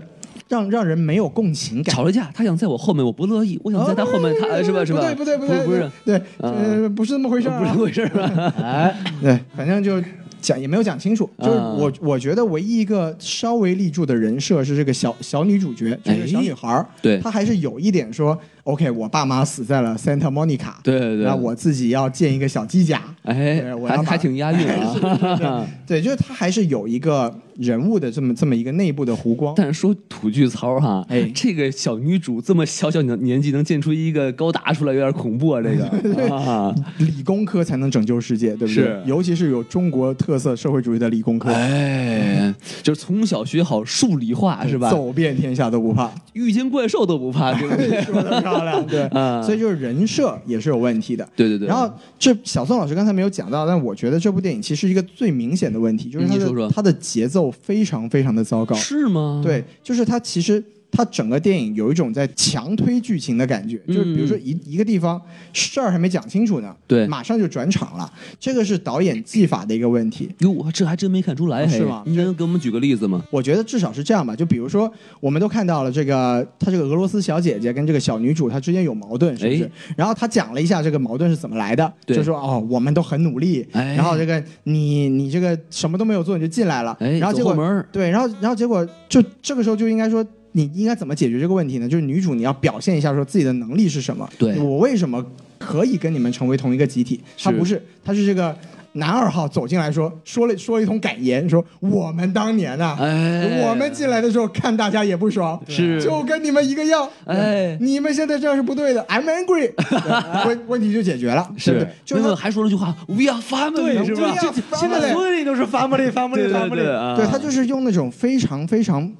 让让人没有共情感。吵了架，他想在我后面，我不乐意，我想在他后面，他哦是吧？是吧？不对不对不对，不是，对，呃，不是那么回事不是那么回事儿吧？哎，对，反正就讲也没有讲清楚，就是啊我我觉得唯一一个稍微立住的人设是这个小小女主角，就是小女孩儿，对她还是有一点说，OK，我爸妈死在了 Santa Monica，对对对那我自己要建一个小机甲，哎，我还还挺押韵啊。对，就是他还是有一个人物的这么这么一个内部的弧光，但是说土剧操哈，哎这个小女主这么小小年年纪能建出一个高达出来，有点恐怖啊！这个 啊，理工科才能拯救世界，对不对是？尤其是有中国特色社会主义的理工科，哎，就是从小学好数理化是吧？走遍天下都不怕。遇见怪兽都不怕，对不对？漂亮，对，嗯所以就是人设也是有问题的。对对对。然后这小宋老师刚才没有讲到，但我觉得这部电影其实一个最明显的问题就是它的你说说它的节奏非常非常的糟糕。是吗？，对，就是它其实它整个电影有一种在强推剧情的感觉，就是比如说一一个地方事儿还没讲清楚呢，对马上就转场了，这个是导演技法的一个问题。哟，这还真没看出来，是吗你能给我们举个例子吗？我觉得至少是这样吧，就比如说，我们都看到了这个，她这个俄罗斯小姐姐跟这个小女主她之间有矛盾，是不是？哎然后她讲了一下这个矛盾是怎么来的，就说哦，我们都很努力，哎然后这个你你这个什么都没有做你就进来了，哎然后结果对，然后然后结果就这个时候就应该说。你应该怎么解决这个问题呢？就是女主你要表现一下说自己的能力是什么。对我为什么可以跟你们成为同一个集体？他不是，他是这个男二号走进来说说了说了一通感言，说我们当年啊，哎我们进来的时候看大家也不爽，是就跟你们一个样。哎你们现在这样是不对的，I'm angry，问问题就解决了，对不对？就是还说了句话，We are family，是吧？这现在所有人都是 family family 对对对啊，对他就是用那种非常非常不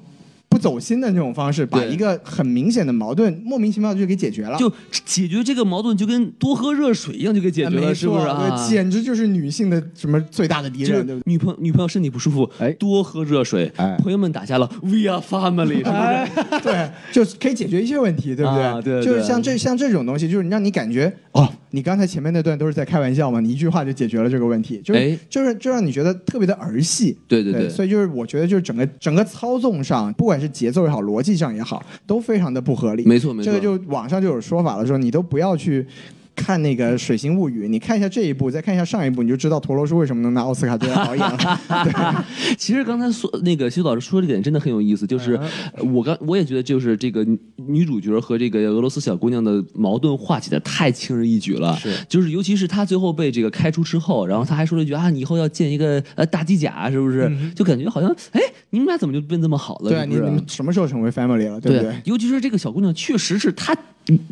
走心的那种方式，把一个很明显的矛盾莫名其妙就给解决了。就解决这个矛盾，就跟多喝热水一样，就给解决了，是不是错啊？对，简直就是女性的什么最大的敌人，对不对？女朋友女朋友身体不舒服，哎多喝热水。哎朋友们打下了，We are family，是不是？对，就可以解决一切问题，对不对对就是像这像这种东西，就是让你感觉哦，你刚才前面那段都是在开玩笑嘛，你一句话就解决了这个问题，就是、哎就是就让你觉得特别的儿戏。对对对对，所以就是我觉得就是整个整个操纵上，不管是节奏也好，逻辑上也好，都非常的不合理。没错没错这个就网上就有说法了，说你都不要去。看那个《水形物语》，你看一下这一部，再看一下上一部，你就知道陀螺是为什么能拿奥斯卡最佳导演了。其实刚才说那个修老师说这点真的很有意思，就是呃我刚我也觉得就是这个女女主角和这个俄罗斯小姑娘的矛盾化解的太轻而易举了，是就是尤其是她最后被这个开除之后，然后她还说了一句啊，你以后要建一个呃大机甲，是不是？就感觉好像哎，你们俩怎么就变这么好了？对啊，是你你们什么时候成为 family 了？对不对？尤其是这个小姑娘，确实是她嗯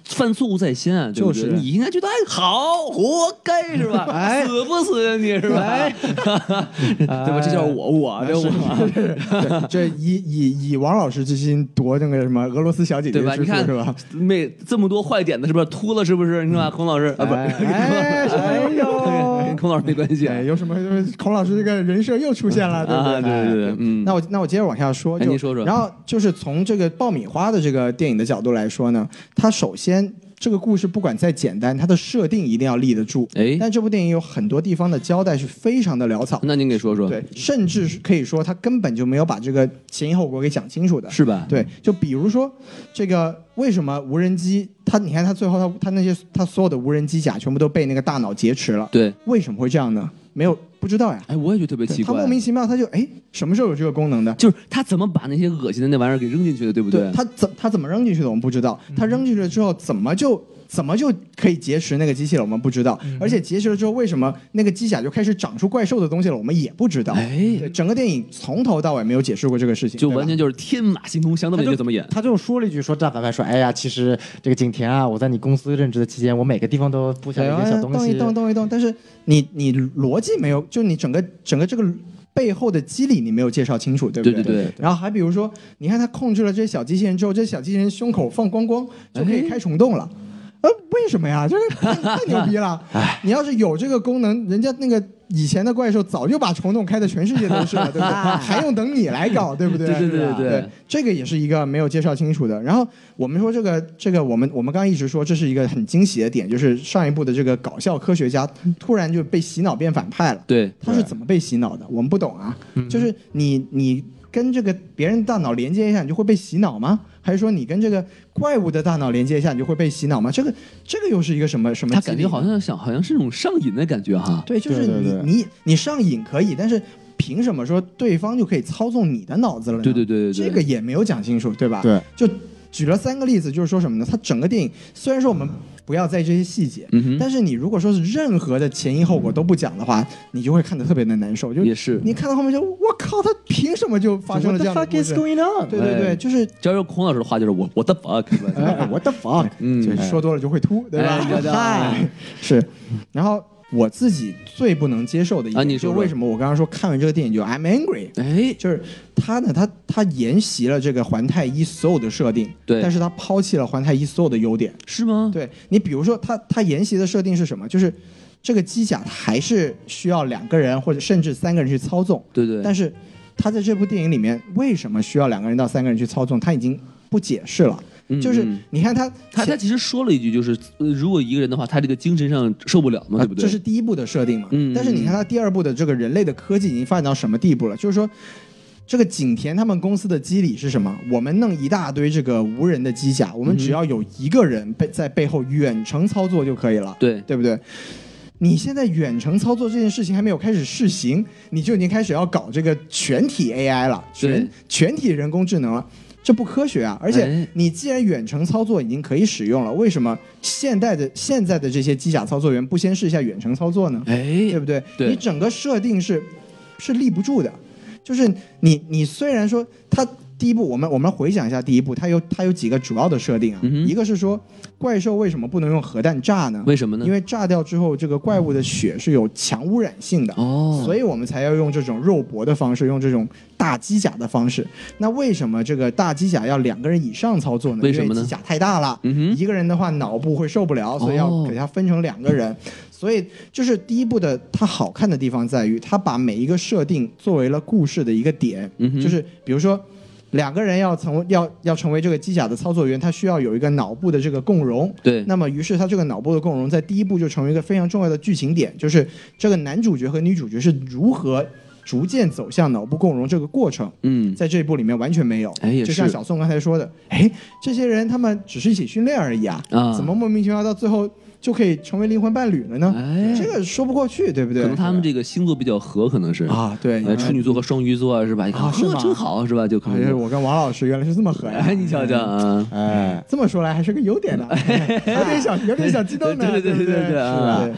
犯错误在先啊，就是你应该觉得哎好，活该是吧？哎死不死呀你是吧？对吧？这叫我我这我。这以以以王老师之心夺那个什么俄罗斯小姐姐对吧？你看是吧？没这么多坏点子，是不是秃了？是不是？你看孔老师啊，不是哎呦跟孔老师没关系。有什么？就是孔老师这个人设又出现了，对不对？啊对对对嗯那我那我接着往下说，就说说然后就是从这个爆米花的这个电影的角度来说呢，它首先。这个故事不管再简单，它的设定一定要立得住。哎但这部电影有很多地方的交代是非常的潦草，那您给说说，对，甚至是可以说他根本就没有把这个前因后果给讲清楚的。是吧？对，就比如说这个为什么无人机，他你看他最后他他那些他所有的无人机甲全部都被那个大脑劫持了，对，为什么会这样呢？没有不知道呀。哎，我也觉得特别奇怪他莫，名其妙，他就哎什么时候有这个功能的？就是他怎么把那些恶心的那玩意儿给扔进去的，对不对？他怎他怎么扔进去的我们不知道，他扔进去了之后怎么就怎么就可以劫持那个机器了我们不知道，而且劫持了之后为什么那个机甲就开始长出怪兽的东西了我们也不知道。哎，整个电影从头到尾没有解释过这个事情，就完全就是天马行空，想怎么演就怎么演。他就说了一句，说大反派说，哎呀，其实这个景田啊，我在你公司任职的期间，我每个地方都布下一个小东西。动一动动一动，但是你你逻辑没有，就你整个整个这个背后的机理你没有介绍清楚，对不对对对对然后还比如说，你看他控制了这些小机器人之后，这些小机器人胸口放光光就可以开虫洞了。呃，为什么呀？就是太太牛逼了！你要是有这个功能，人家那个以前的怪兽早就把虫洞开的全世界都是了，对不对？还用等你来搞，对不对？对对对对对对，这个也是一个没有介绍清楚的。然后我们说这个这个，我们我们刚刚一直说这是一个很惊喜的点，就是上一部的这个搞笑科学家突然就被洗脑变反派了。对，他是怎么被洗脑的？我们不懂啊。就是你你跟这个别人大脑连接一下，你就会被洗脑吗？还是说你跟这个怪物的大脑连接一下，你就会被洗脑吗？这个这个又是一个什么什么？他感觉好。像想好像是那种上瘾的感觉哈。对，就是你对对对你你上瘾可以，但是凭什么说对方就可以操纵你的脑子了呢？对对对对对，这个也没有讲清楚，对吧？对，就举了三个例子，就是说什么呢？它整个电影虽然说我们不要在意这些细节，嗯但是你如果说是任何的前因后果都不讲的话，你就会看得特别的难受。就也是你看到后面就我靠，他凭什么就发生了这样的 What is 事？going on？对对对，哎就是只要用孔老师的话，就是我我的 fuck，是吧哎，What the fuck？嗯就说多了就会秃，对吧？嗨，是。然后我自己最不能接受的一点，啊你说说就为什么我刚刚说看完这个电影就 I'm angry，哎，就是他呢，他他沿袭了这个环太一所有的设定，对但是他抛弃了环太一所有的优点。是吗？对你比如说他他沿袭的设定是什么？就是这个机甲还是需要两个人或者甚至三个人去操纵，对对，但是他在这部电影里面为什么需要两个人到三个人去操纵？他已经不解释了。嗯就是嗯你看他他他其实说了一句，就是呃如果一个人的话，他这个精神上受不了嘛，啊对不对？这是第一步的设定嘛。嗯但是你看他第二步的这个人类的科技已经发展到什么地步了？就是说，这个景田他们公司的机理是什么？我们弄一大堆这个无人的机甲，我们只要有一个人背在背后远程操作就可以了，对对不对？你现在远程操作这件事情还没有开始试行，你就已经开始要搞这个全体 AI 了，全全体人工智能了。这不科学啊！而且哎你既然远程操作已经可以使用了，为什么现代的现在的这些机甲操作员不先试一下远程操作呢？哎对，不对？对你整个设定是是立不住的，就是你你虽然说它第一步，我们我们回想一下第一步，它有它有几个主要的设定啊，嗯一个是说怪兽为什么不能用核弹炸呢？为什么呢？因为炸掉之后，这个怪物的血是有强污染性的。哦，所以我们才要用这种肉搏的方式，用这种大机甲的方式。那为什么这个大机甲要两个人以上操作呢？为什么呢因为机甲太大了，嗯一个人的话脑部会受不了，所以要哦给它分成两个人。所以就是第一部的它好看的地方在于，它把每一个设定作为了故事的一个点，嗯就是比如说。两个人要成为要要成为这个机甲的操作员，他需要有一个脑部的这个共融。对，那么，于是他这个脑部的共融在第一部就成为一个非常重要的剧情点，就是这个男主角和女主角是如何逐渐走向脑部共融这个过程，嗯，在这一部里面完全没有。哎也就像小宋刚才说的，哎，这些人他们只是一起训练而已啊，啊。怎么莫名其妙到最后就可以成为灵魂伴侣了呢？哎这个说不过去，对不对？可能他们这个星座比较合，可能是。啊，对，呃，处女座和双鱼座啊，是吧？一看啊是吗真好，是吧？就可能。我跟王老师原来是这么合呀！哎，你瞧瞧啊，哎，这么说来还是个优点呢，有点小有点小激动呢，对对对对对是啊吧？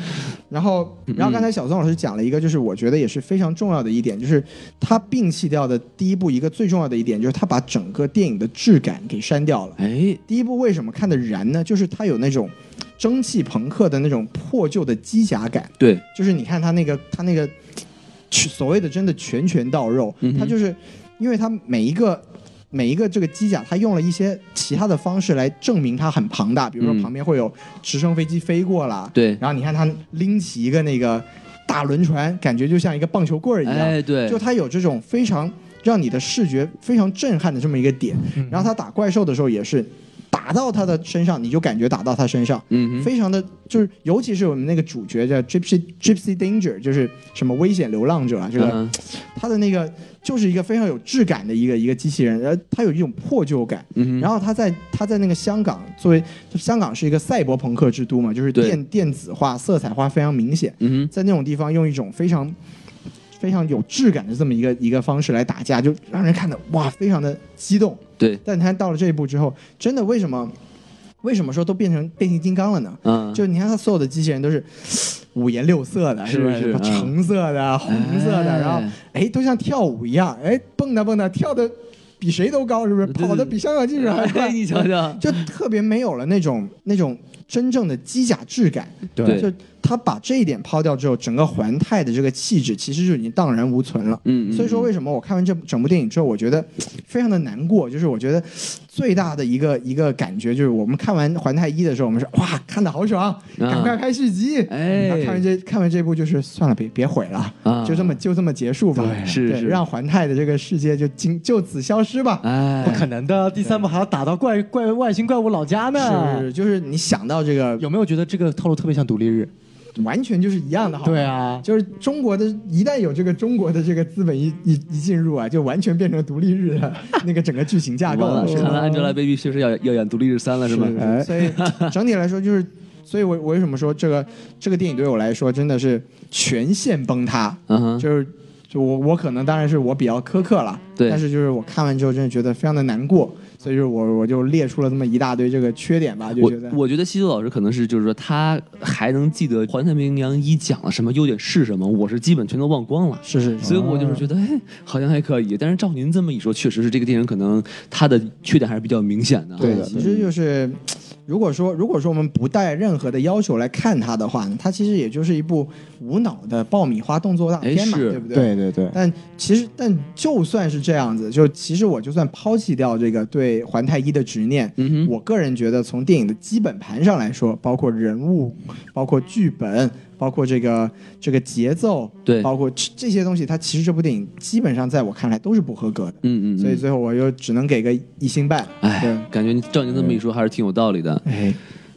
然后，然后刚才小宋老师讲了一个，就是我觉得也是非常重要的一点，就是他摒弃掉的第一步一个最重要的一点，就是他把整个电影的质感给删掉了。哎，第一部为什么看的燃呢？就是它有那种蒸汽朋克的那种破旧的机甲感，对，就是你看他那个他那个所谓的真的拳拳到肉，他就是因为他每一个。每一个这个机甲，它用了一些其他的方式来证明它很庞大，比如说嗯。旁边会有直升飞机飞过啦，对。然后你看它拎起一个那个大轮船，感觉就像一个棒球棍儿一样，哎，对，就它有这种非常让你的视觉非常震撼的这么一个点。嗯。然后它打怪兽的时候也是打到他的身上，你就感觉打到他身上，嗯，非常的就是，尤其是我们那个主角叫 Gypsy Gypsy Danger，就是什么危险流浪者啊，这个、嗯他的那个就是一个非常有质感的一个一个机器人，然后，他有一种破旧感。嗯，然后他在他在那个香港，作为香港是一个赛博朋克之都嘛，就是电电子化、色彩化非常明显，嗯，在那种地方用一种非常非常有质感的这么一个一个方式来打架，就让人看的哇，非常的激动。对，但他到了这一步之后，真的为什么为什么说都变成变形金刚了呢？嗯，就你看他所有的机器人都是五颜六色的，是不是？橙色的、红色的，哎。然后哎，都像跳舞一样，哎，蹦跶蹦跶，跳的比谁都高，是不是？跑的比香港记者还快。哎，，你瞧瞧，就特别没有了那种那种真正的机甲质感。对就他把这一点抛掉之后，整个环太的这个气质其实就已经荡然无存了。嗯，嗯所以说，为什么我看完这整部电影之后，我觉得非常的难过？就是我觉得最大的一个一个感觉，就是我们看完《环太一》的时候，我们说哇，看的好爽，赶快拍续集。哎然后看完这看完这部，就是算了，别别毁了，啊就这么就这么结束吧。对对是是让环太的这个世界就经就此消失吧。哎，不可能的，第三部还要打到怪怪外星怪物老家呢。是，就是你想到这个，有没有觉得这个套路特别像独立日？完全就是一样的，对啊，就是中国的，一旦有这个中国的这个资本一一一进入啊，就完全变成独立日的 那个整个剧情架构了，了。看来 Angelababy 确实要要演独立日三了，是吧？哎所以 整体来说，就是，所以我我为什么说这个这个电影对我来说真的是全线崩塌，嗯哼，就是就我我可能当然是我比较苛刻了，对但是就是我看完之后真的觉得非常的难过，所以就是我我就列出了这么一大堆这个缺点吧，就我觉得我觉得西多老师可能是就是说他还能记得《环太平洋一》讲了什么，优点是什么，我是基本全都忘光了。是是，所以我就是觉得，哎，好像还可以。但是照您这么一说，确实是这个电影可能它的缺点还是比较明显的。对，的其实就是，如果说如果说我们不带任何的要求来看它的话呢，它其实也就是一部无脑的爆米花动作大片嘛，对不对？对对对，但其实，但就算是这样子，就其实我就算抛弃掉这个对环太一的执念，嗯，我个人觉得从电影的基本盘上来说，包括人物，包括剧本，包括这个这个节奏，对。包括这这些东西，它其实这部电影基本上在我看来都是不合格的，嗯嗯，嗯。所以最后我又只能给个一星半。对。哎，感觉照您这么一说，还是挺有道理的。哎，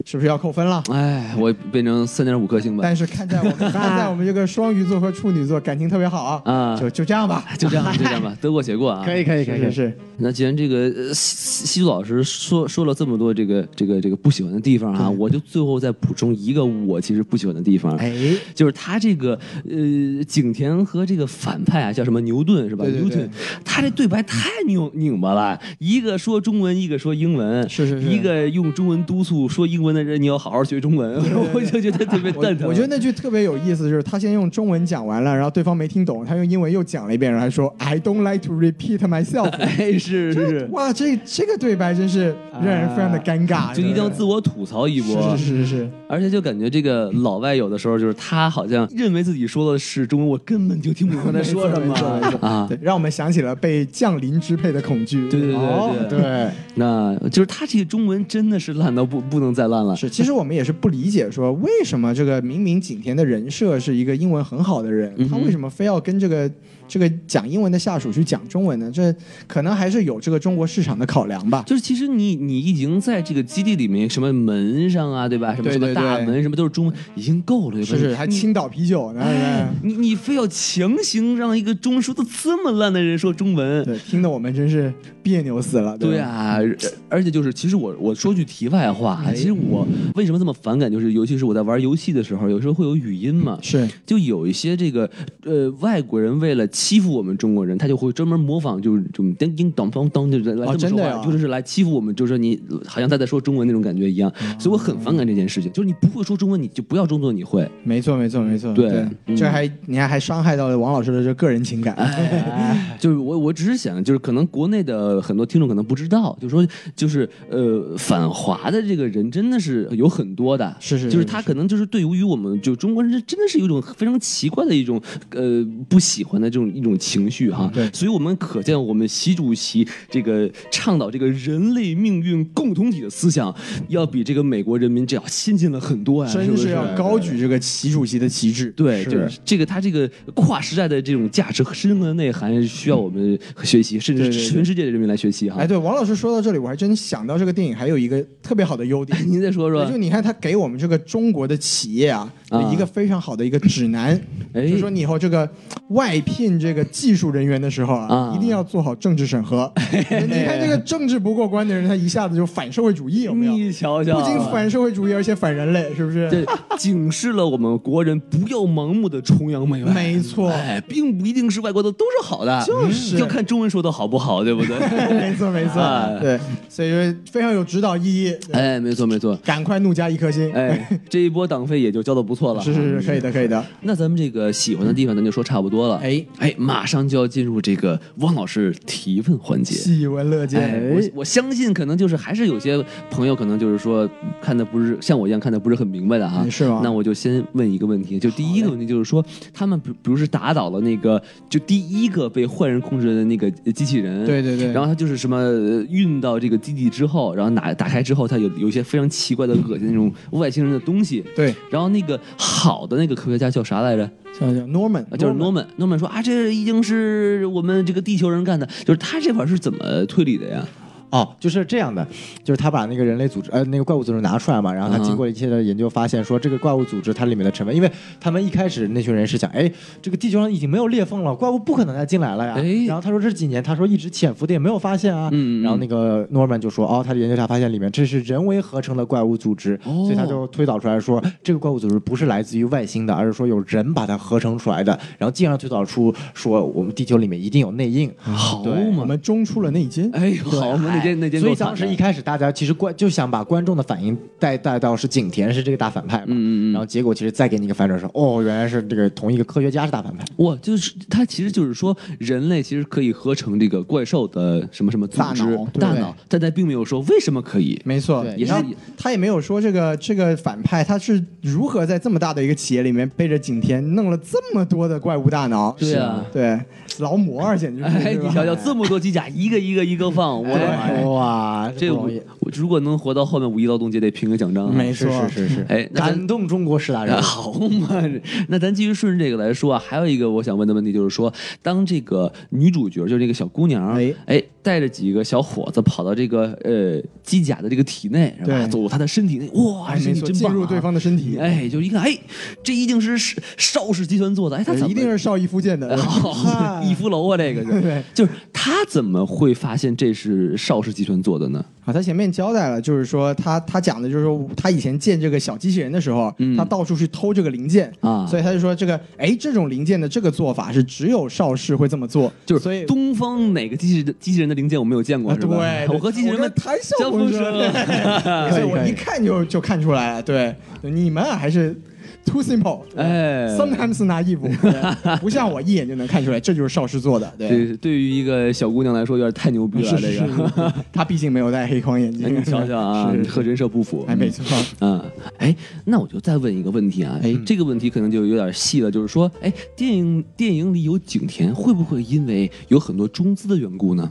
是不是要扣分了？哎，我变成三点五颗星吧。但是看在我们 看在我们这个双鱼座和处女座感情特别好啊，啊就就这样吧，就这样，就这样吧，得过且过啊。可以可以可以是那既然这个呃西西渡老师说说了这么多这个这个这个不喜欢的地方啊，我就最后再补充一个我其实不喜欢的地方，哎，就是他这个呃景甜和这个反派啊叫什么牛顿是吧？对对对牛顿，他这对白太拧拧巴了，一个说中文，一个说英文，是是是一个用中文督促说英文的人你要好好学中文，我就觉得特别我蛋疼。我觉得那句特别有意思，就是他先用中文讲完了，然后对方没听懂，他用英文又讲了一遍，然后还说 I don't like to repeat myself。哎是是是，哇，这这个对白真是让人非常的尴尬，就一定要自我我吐槽一波。是是是是，而且就感觉这个老外有的时候就是他好像认为自己说的是中文，我根本就听不懂他在说什么啊。对，让我们想起了被降临支配的恐惧。对对对哦对对，那就是他这个中文真的是烂到不不能再烂了。是，其实我们也是不理解，说为什么这个明明景甜的人设是一个英文很好的人，嗯他为什么非要跟这个这个讲英文的下属去讲中文呢？这可能还是有这个中国市场的考量吧。就是其实你你已经在这个基地里面，什么门上啊，对吧？什么什么大门，什么都是中文，已经够了，对吧？是是，还青岛啤酒呢。对你你非要强行让一个中文说的这么烂的人说中文，对，听得我们真是别扭死了。吧，对啊，而而且就是，其实我我说句题外话，哎其实我为什么这么反感，就是尤其是我在玩游戏的时候，有时候会有语音嘛，是就有一些这个呃外国人为了欺负我们中国人，他就会专门模仿，就是就叮叮当当当，就是来这么说话，就是来欺负我们，就是说你好像他在说中文那种感觉一样，所以我很反感这件事情，就是你不会说中文，你就不要装作你会。没错，没错，没错。对这还你还还伤害到了王老师的这个人情感。哎，就是我我只是想，就是可能国内的很多听众可能不知道，就是说就是呃反华的这个人真的是有很多的，是是是就是他可能就是对于我们就中国人真的是有一种非常奇怪的一种呃不喜欢的这种一种情绪哈，对。所以我们可见我们习主席这个倡导这个人类命运共同体的思想，要比这个美国人民这要先进了很多啊，真不是？是要高举这个习主席的旗帜。对，就是这个他这个跨时代的这种价值和深刻的内涵，需要我们学习，甚至对对对。全世界的人民来学习哈。哎，对，王老师说到这里，我还真想到这个电影还有一个特别好的优点，您再说说。就，你看他给我们这个中国的企业啊，啊。一个非常好的一个指南，哎。就说你以后这个外聘这个技术人员的时候啊，啊一定要做好政治审核。你看这个政治不过关的人，他一下子就反社会主义，有没有？你瞧瞧，不仅反社会主义，而且反人类，是不是？这警示了我们国人不要盲目的崇洋媚外。没错，哎，并不一定是外国的都是好的，就是要看中文说的好不好，对不对？没错，没错哎，对，所以说非常有指导意义。哎，没错没错。赶快怒加一颗星。哎，这一波党费也就交的不错了。是是是，可以的，可以的。那咱们这个喜欢的地方，咱就说差不多了。哎哎，马上就要进入这个汪老师提问环节。喜闻乐哎见。，我我相信可能就是还是有些朋友可能就是说看的不是像我一样看的不是很明白的哈，哎是吗？那我就先问一个问题，就第一个问题就是说，他们比比如是打倒了那个就第一个被坏人控制的那个呃机器人，对对对。然后他就是什么呃运到这个基地之后，然后打打开之后，他有有一些非常奇怪的恶心那种外星人的东西，对，然后那个好的那个科学家叫啥来着？叫叫 Norman，啊，就是 Norman。Norman 说啊，这已经是我们这个地球人干的，就是他这块是怎么推理的呀？哦，就是这样的，就是他把那个人类组织，呃，那个怪物组织拿出来嘛，然后他嗯经过一切的研究，发现说这个怪物组织它里面的成分，因为他们一开始那群人是想，哎，这个地球上已经没有裂缝了，怪物不可能再进来了呀。哎然后他说这几年，他说一直潜伏的也没有发现啊。然后那个诺曼就说，哦，他的研究下发现里面这是人为合成的怪物组织，哦所以他就推导出来说，这个怪物组织不是来自于外星的，而是说有人把它合成出来的，然后进而推导出说我们地球里面一定有内应。好嘛我，们中出了内奸。哎，好嘛，那间那间所以当时一开始大家其实观就想把观众的反应带带到是景田是这个大反派嘛，嗯嗯嗯然后结果其实再给你一个反转说，哦，原来是这个同一个科学家是大反派。哇，就是他其实就是说，人类其实可以合成这个怪兽的什么什么组织大脑大脑，但他并没有说为什么可以。没错，也是他也没有说这个这个反派他是如何在这么大的一个企业里面背着景田弄了这么多的怪物大脑。对啊对，劳模啊，简直是。哎，你瞧瞧，这么多机甲，一个一个一个放，我的妈呀！哇，这我不容易，我如果能活到后面五一劳动节，得评个奖章啊。是没错是是是，哎感动中国十大人啊，。好嘛，那咱继续顺着这个来说啊，还有一个我想问的问题就是说，当这个女主角就是这个小姑娘，哎哎，带着几个小伙子跑到这个呃机甲的这个体内，是吧？走入她的身体内，哇，哎，没错，身体真棒、啊！进入对方的身体，哎，就一看，哎，这一定是邵邵氏集团做的，哎，他怎么一定是邵逸夫建的。好逸夫楼啊？这个是 对，就是他怎么会发现这是邵氏集团做的呢？啊，他前面交代了，就是说他他讲的就是说他以前建这个小机器人的时候，嗯他到处去偷这个零件啊所以他就说这个哎这种零件的这个做法是只有邵氏会这么做，就是所以东方哪个机器的机器人的零件我没有见过，啊是吧？对，我和机器人们我这太像相不是逢时了。所以我一看就就看出来了，对，你们啊还是 too simple，哎，sometimes naive，对 不像我一眼就能看出来，这就是邵氏做的，对，这对于一个小姑娘来说有点太牛逼了，是是这个。是，他 毕竟没有戴黑框眼镜，哎你瞧瞧啊，是和人设不符。哎，没错，嗯，哎，那我就再问一个问题啊，哎，这个问题可能就有点细了，就是说，哎，电影电影里有景甜，会不会因为有很多中资的缘故呢？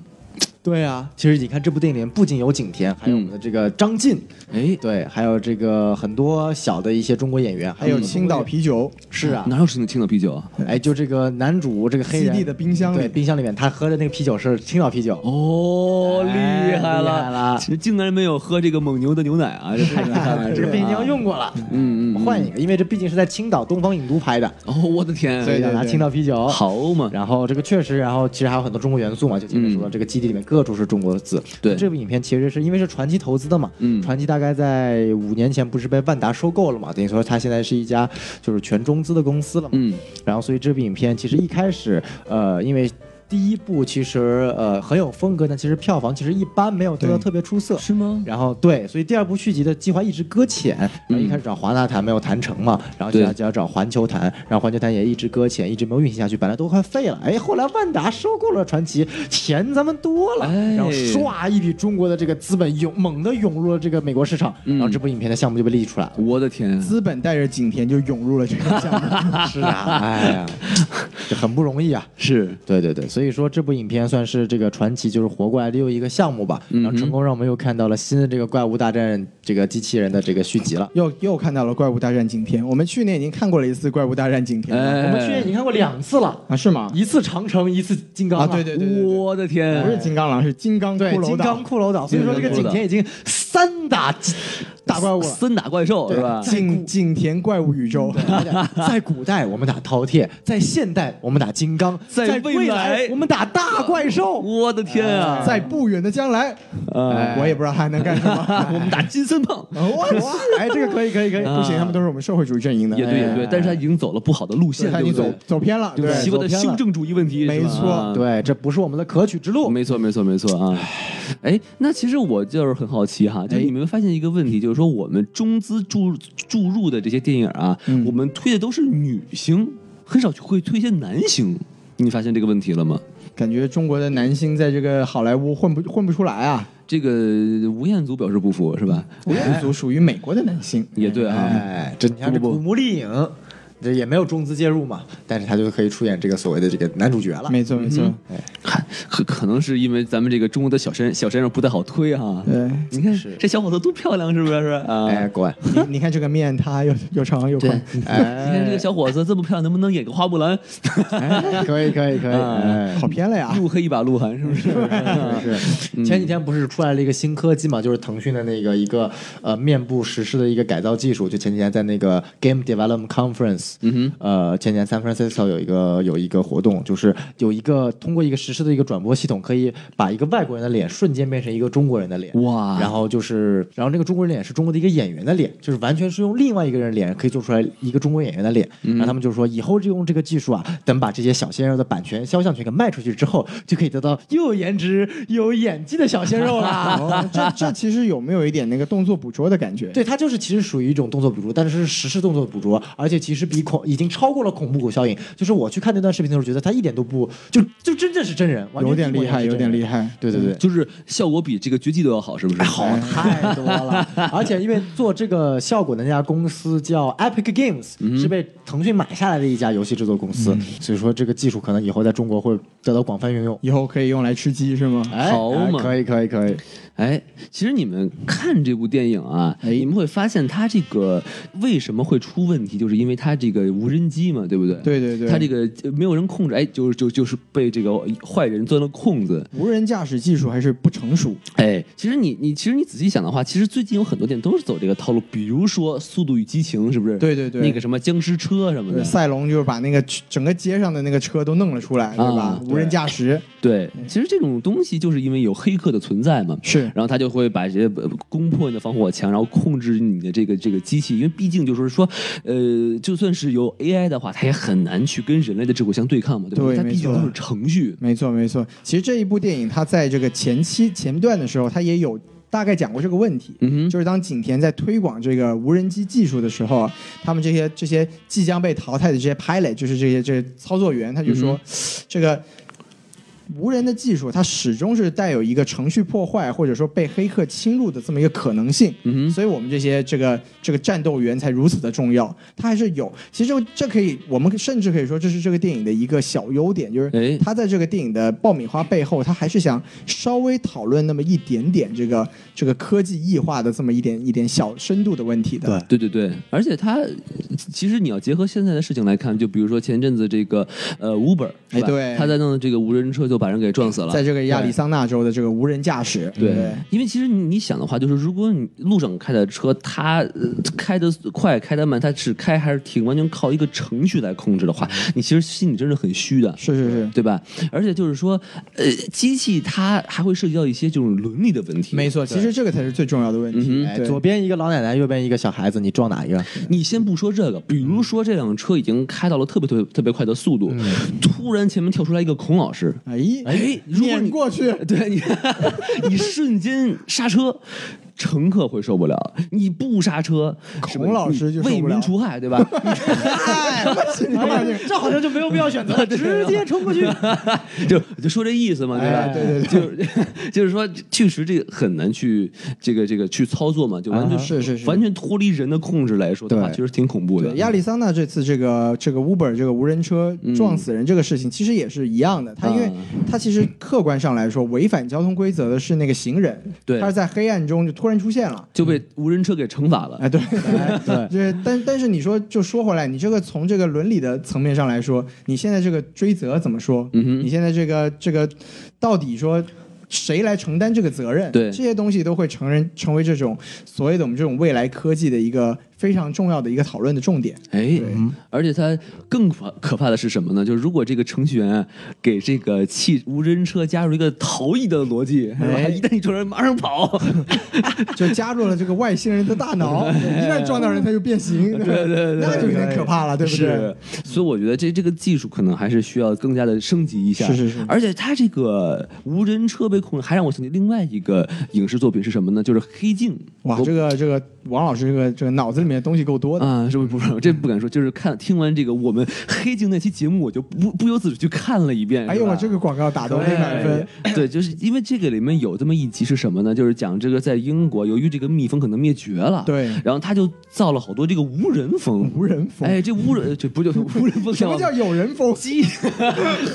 对啊，其实你看这部电影里面不仅有景甜，还有我们的这个张晋，哎，对，还有这个很多小的一些中国演员，还有青岛啤酒。是啊，哪有青青岛啤酒啊？哎，就这个男主这个黑人的冰箱里。对，冰箱里面他喝的那个啤酒是青岛啤酒。哦，厉哎害厉害了。其实竟然没有喝这个蒙牛的牛奶啊，这太厉害了，这个冰箱用过了，嗯嗯嗯。换一个，因为这毕竟是在青岛东方影都拍的，哦，我的天，所以要拿青岛啤酒。好嘛，然后这个确实，然后其实还有很多中国元素嘛，就前面说的这个基地里面各处是中国的字。嗯对这部影片其实是因为是传奇投资的嘛，嗯传奇大概在五年前不是被万达收购了嘛，等于说它现在是一家就是全中资的公司了嘛。嗯然后所以这部影片其实一开始，呃，因为第一部其实呃很有风格，但其实票房其实一般，没有做到特别出色。是吗？然后对，所以第二部续集的计划一直搁浅。然后一开始找华纳谈没有谈成嘛，然后接下来就要找环球谈，然后环球谈也一直搁浅，一直没有运行下去，本来都快废了。哎，后来万达收购了传奇，钱咱们多了，哎然后唰一笔中国的这个资本涌猛地涌入了这个美国市场，嗯然后这部影片的项目就被立出来了。我的天，资本带着景甜就涌入了这个项目。是啊，哎呀，这很不容易啊。是对对对，所以说这部影片算是这个传奇，就是活过来的又一个项目吧，然后成功让我们又看到了新的这个怪物大战这个机器人的这个续集了。又又看到了《怪物大战景天》，我们去年已经看过了一次《怪物大战景天》我们去年已经看过两次了，啊，是吗？一次长城，一次金刚啊，对对对对对，我的天，不是金刚狼，是金刚骷，金髅岛刚。骷髅岛。所以说这个景天已经三打大怪物了。森打怪兽是吧？景景田怪物宇宙，在古代我们打饕餮，在现代我们打金刚，在在未来来我们打大怪兽。我的天啊！在不远的将来，呃，我也不知道还能干什么。我们打金森胖，我哎，这个可以，可以，可以。啊不行，他们都是我们社会主义阵营的。也对也对哎，但是他已经走了不好的路线，他已经走对不对？走偏了，对，西方的修正主义问题，没错啊对，这不是我们的可取之路。没错，没错，没错啊！哎，那其实我就是很好奇哈，就你们发现一个问题，就是说我们中资注注入的这些电影啊，嗯我们推的都是女星，很少会推一些男星。你发现这个问题了吗？感觉中国的男星在这个好莱坞混不混不出来啊。这个吴彦祖表示不服，是吧？吴彦祖属于美国的男星，也对啊，哎，这你看这古墓丽影，这也没有中资介入嘛，但是他就可以出演这个所谓的这个男主角了。没错没错。还可可能是因为咱们这个中国的小鲜小鲜肉不太好推哈。对，你看是这小伙子多漂亮，是不是？啊，哎，乖！你你看这个面，他又又长又宽。哎。你看这个小伙子这么漂亮，能不能演个花木兰？哎，可以，可以，可以。跑偏了呀！又黑一把鹿晗，是不是？是。前几天不是出来了一个新科技嘛，就是腾讯的那个一个呃面部实施的一个改造技术，就前几天在那个 Game Development Conference，嗯哼，呃，前几天 San Francisco 有一个有一个活动，就是有一个通过一个实时的一个转播系统，可以把一个外国人的脸瞬间变成一个中国人的脸。哇然后就是，然后那个中国人脸是中国的一个演员的脸，就是完全是用另外一个人脸可以做出来一个中国演员的脸。然后他们就说，以后就用这个技术啊，等把这些小鲜肉的版权、肖像权给卖出去之后，就可以得到又有颜值又有演技的小鲜肉啦。哦，这这其实有没有一点那个动作捕捉的感觉？对，它就是其实属于一种动作捕捉，但是是实时动作捕捉，而且其实比恐已经超过了恐怖谷效应。就是我去看那段视频的时候，觉得他一点都不就就真正是真人，有点厉害，有点厉害。对对对。就是效果比这个绝技都要好，是不是？好太多了，而且因为做这个效果的那家公司叫 Epic Games，、是被腾讯买下来的一家游戏制作公司，所以说这个技术可能以后在中国会得到广泛运用。以后可以用来吃鸡是吗？哎，好嘛哎可以可以可以，哎，其实你们看这部电影啊，你们会发现它这个为什么会出问题，就是因为它这个无人机嘛，对不对？对对对它这个呃没有人控制，哎，就是就就是被这个坏人钻了空子。无人驾驶技术还是不成熟。哎，其实你你其实你仔细想的话，其实最近有很多电影都是走这个套路，比如说《速度与激情》，是不是？对对对那个什么僵尸车什么的。赛龙就是把那个整个街上的那个车都弄了出来，对吧啊？无人驾驶对，其实这种东西就是因为有黑客的存在嘛。是然后他就会把这些呃攻破你的防火墙，然后控制你的这个这个机器，因为毕竟就是说，呃，就算是有 AI 的话，它也很难去跟人类的智慧相对抗嘛，对吧？对它毕竟都是程序。没错没错。其实这一部电影它在这个前期前段的时候，它也有大概讲过这个问题。嗯，就是当景甜在推广这个无人机技术的时候，他们这些这些即将被淘汰的这些 pilot，就是这些这些操作员，他就说，这个无人的技术它始终是带有一个程序破坏或者说被黑客侵入的这么一个可能性，嗯哼。所以我们这些这个这个战斗员才如此的重要。它还是有，其实这这可以，我们甚至可以说这是这个电影的一个小优点，就是哎它在这个电影的爆米花背后，它还是想稍微讨论那么一点点这个这个科技异化的这么一点一点小深度的问题的。对对对对，而且它其实你要结合现在的事情来看，就比如说前阵子这个呃 Uber，哎对。他在弄这个无人车就把人给撞死了，在这个亚利桑那州的这个无人驾驶，对，因为其实你你想的话，就是如果你路上开的车，它、呃、开的快开的慢，它是开还是停，完全靠一个程序来控制的话，你其实心里真是很虚的。是是是，对吧？而且就是说，呃，机器它还会涉及到一些这种伦理的问题。没错，其实这个才是最重要的问题。嗯哎，左边一个老奶奶，右边一个小孩子，你撞哪一个？你先不说这个，比如说这辆车已经开到了特别特别特别快的速度，突然前面跳出来一个孔老师，哎哎如果你碾过去，对你，你瞬间刹车，乘客会受不了；你不刹车，孔老师就受为民除害，对吧？这好像就没有必要选择，直接冲过去。就就说这意思嘛，对吧？哎对对对就是就是说，确实这个很难去这个这个去操作嘛，就完全啊是是是完全脱离人的控制来说的话，对确实挺恐怖的对，。亚利桑那这次这个这个 Uber 这个无人车撞死人这个事情，其实也是一样的。它因为啊它其实客观上来说，违反交通规则的是那个行人，对他是在黑暗中就突然出现了。就被无人车给惩罚了。哎，对，对 就是但但是你说就说回来，你这个从这个伦理的层面上来说，你现在这个追责怎么说？嗯哼你现在这个这个到底说谁来承担这个责任？对这些东西都会成人成为这种所谓的我们这种未来科技的一个非常重要的一个讨论的重点。哎，而且它更可可怕的是什么呢？就是如果这个程序员给这个汽无人车加入一个逃逸的逻辑，一旦你撞人，马上跑。就加入了这个外星人的大脑，一旦撞到人他就变形，对对对 那就有点可怕了，对不对？是，所以我觉得这这个技术可能还是需要更加的升级一下。是是是而且它这个无人车被控制，还让我想起另外一个影视作品是什么呢？就是《黑镜》。哇，这个这个王老师这个这个脑子里面的东西够多的。啊，是不是不是？这不敢说，就是看听完这个我们《黑镜》那期节目，我就不不由自主去看了一遍。哎呦，我这个广告打的黑满分。对，就是因为这个里面有这么一集是什么呢？就是讲这个在英国，由于这个蜜蜂可能灭绝了，对然后他就造了好多这个无人蜂。无人蜂，哎，这无人这不就 无人蜂？什么叫有人蜂？机？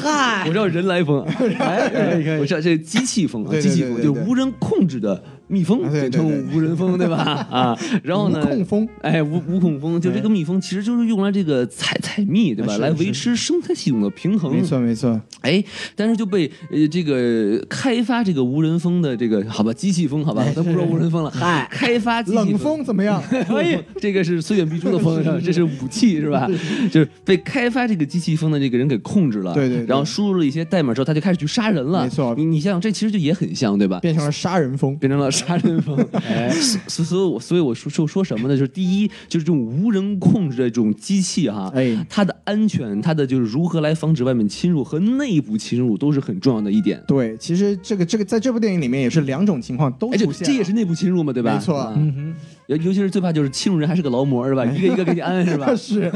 嗨，我知道人来蜂，哎，可以可以。我知道这机器蜂啊，机器蜂就无人控制的蜜蜂，简称无人蜂，对吧？啊，然后呢，无控蜂哎，无无控蜂，就这个蜜蜂其实就是用来这个采采蜜，对吧？来维持生态系统的平衡。没错没错，哎，但是就被呃这个开发这个无人蜂的这个好吧机器蜂好吧，咱不说无人蜂了，嗨，开发机器冷风怎么样？可以，这个是虽远必诛的风，这是武器是吧？就是被开发这个机器蜂的这个人给控制了，对对对然后输入了一些代码之后，他就开始去杀人了。没错你你想想，这其实就也很像，对吧？变成了杀人蜂。变成了杀人蜂，哎，所所以我所以我说说说什么呢？就是第一，就是这种无人控制的这种机器哈，哎。它的安全，它的就是如何来防止外面侵入和内部侵入都是很重要的一点。对，其实这个这个在这部电影里面也是两种情况都出现了，这也是内部侵入嘛，对吧？没错尤尤其是最怕就是欺负人还是个劳模，是吧？一个一个给你安，是吧？是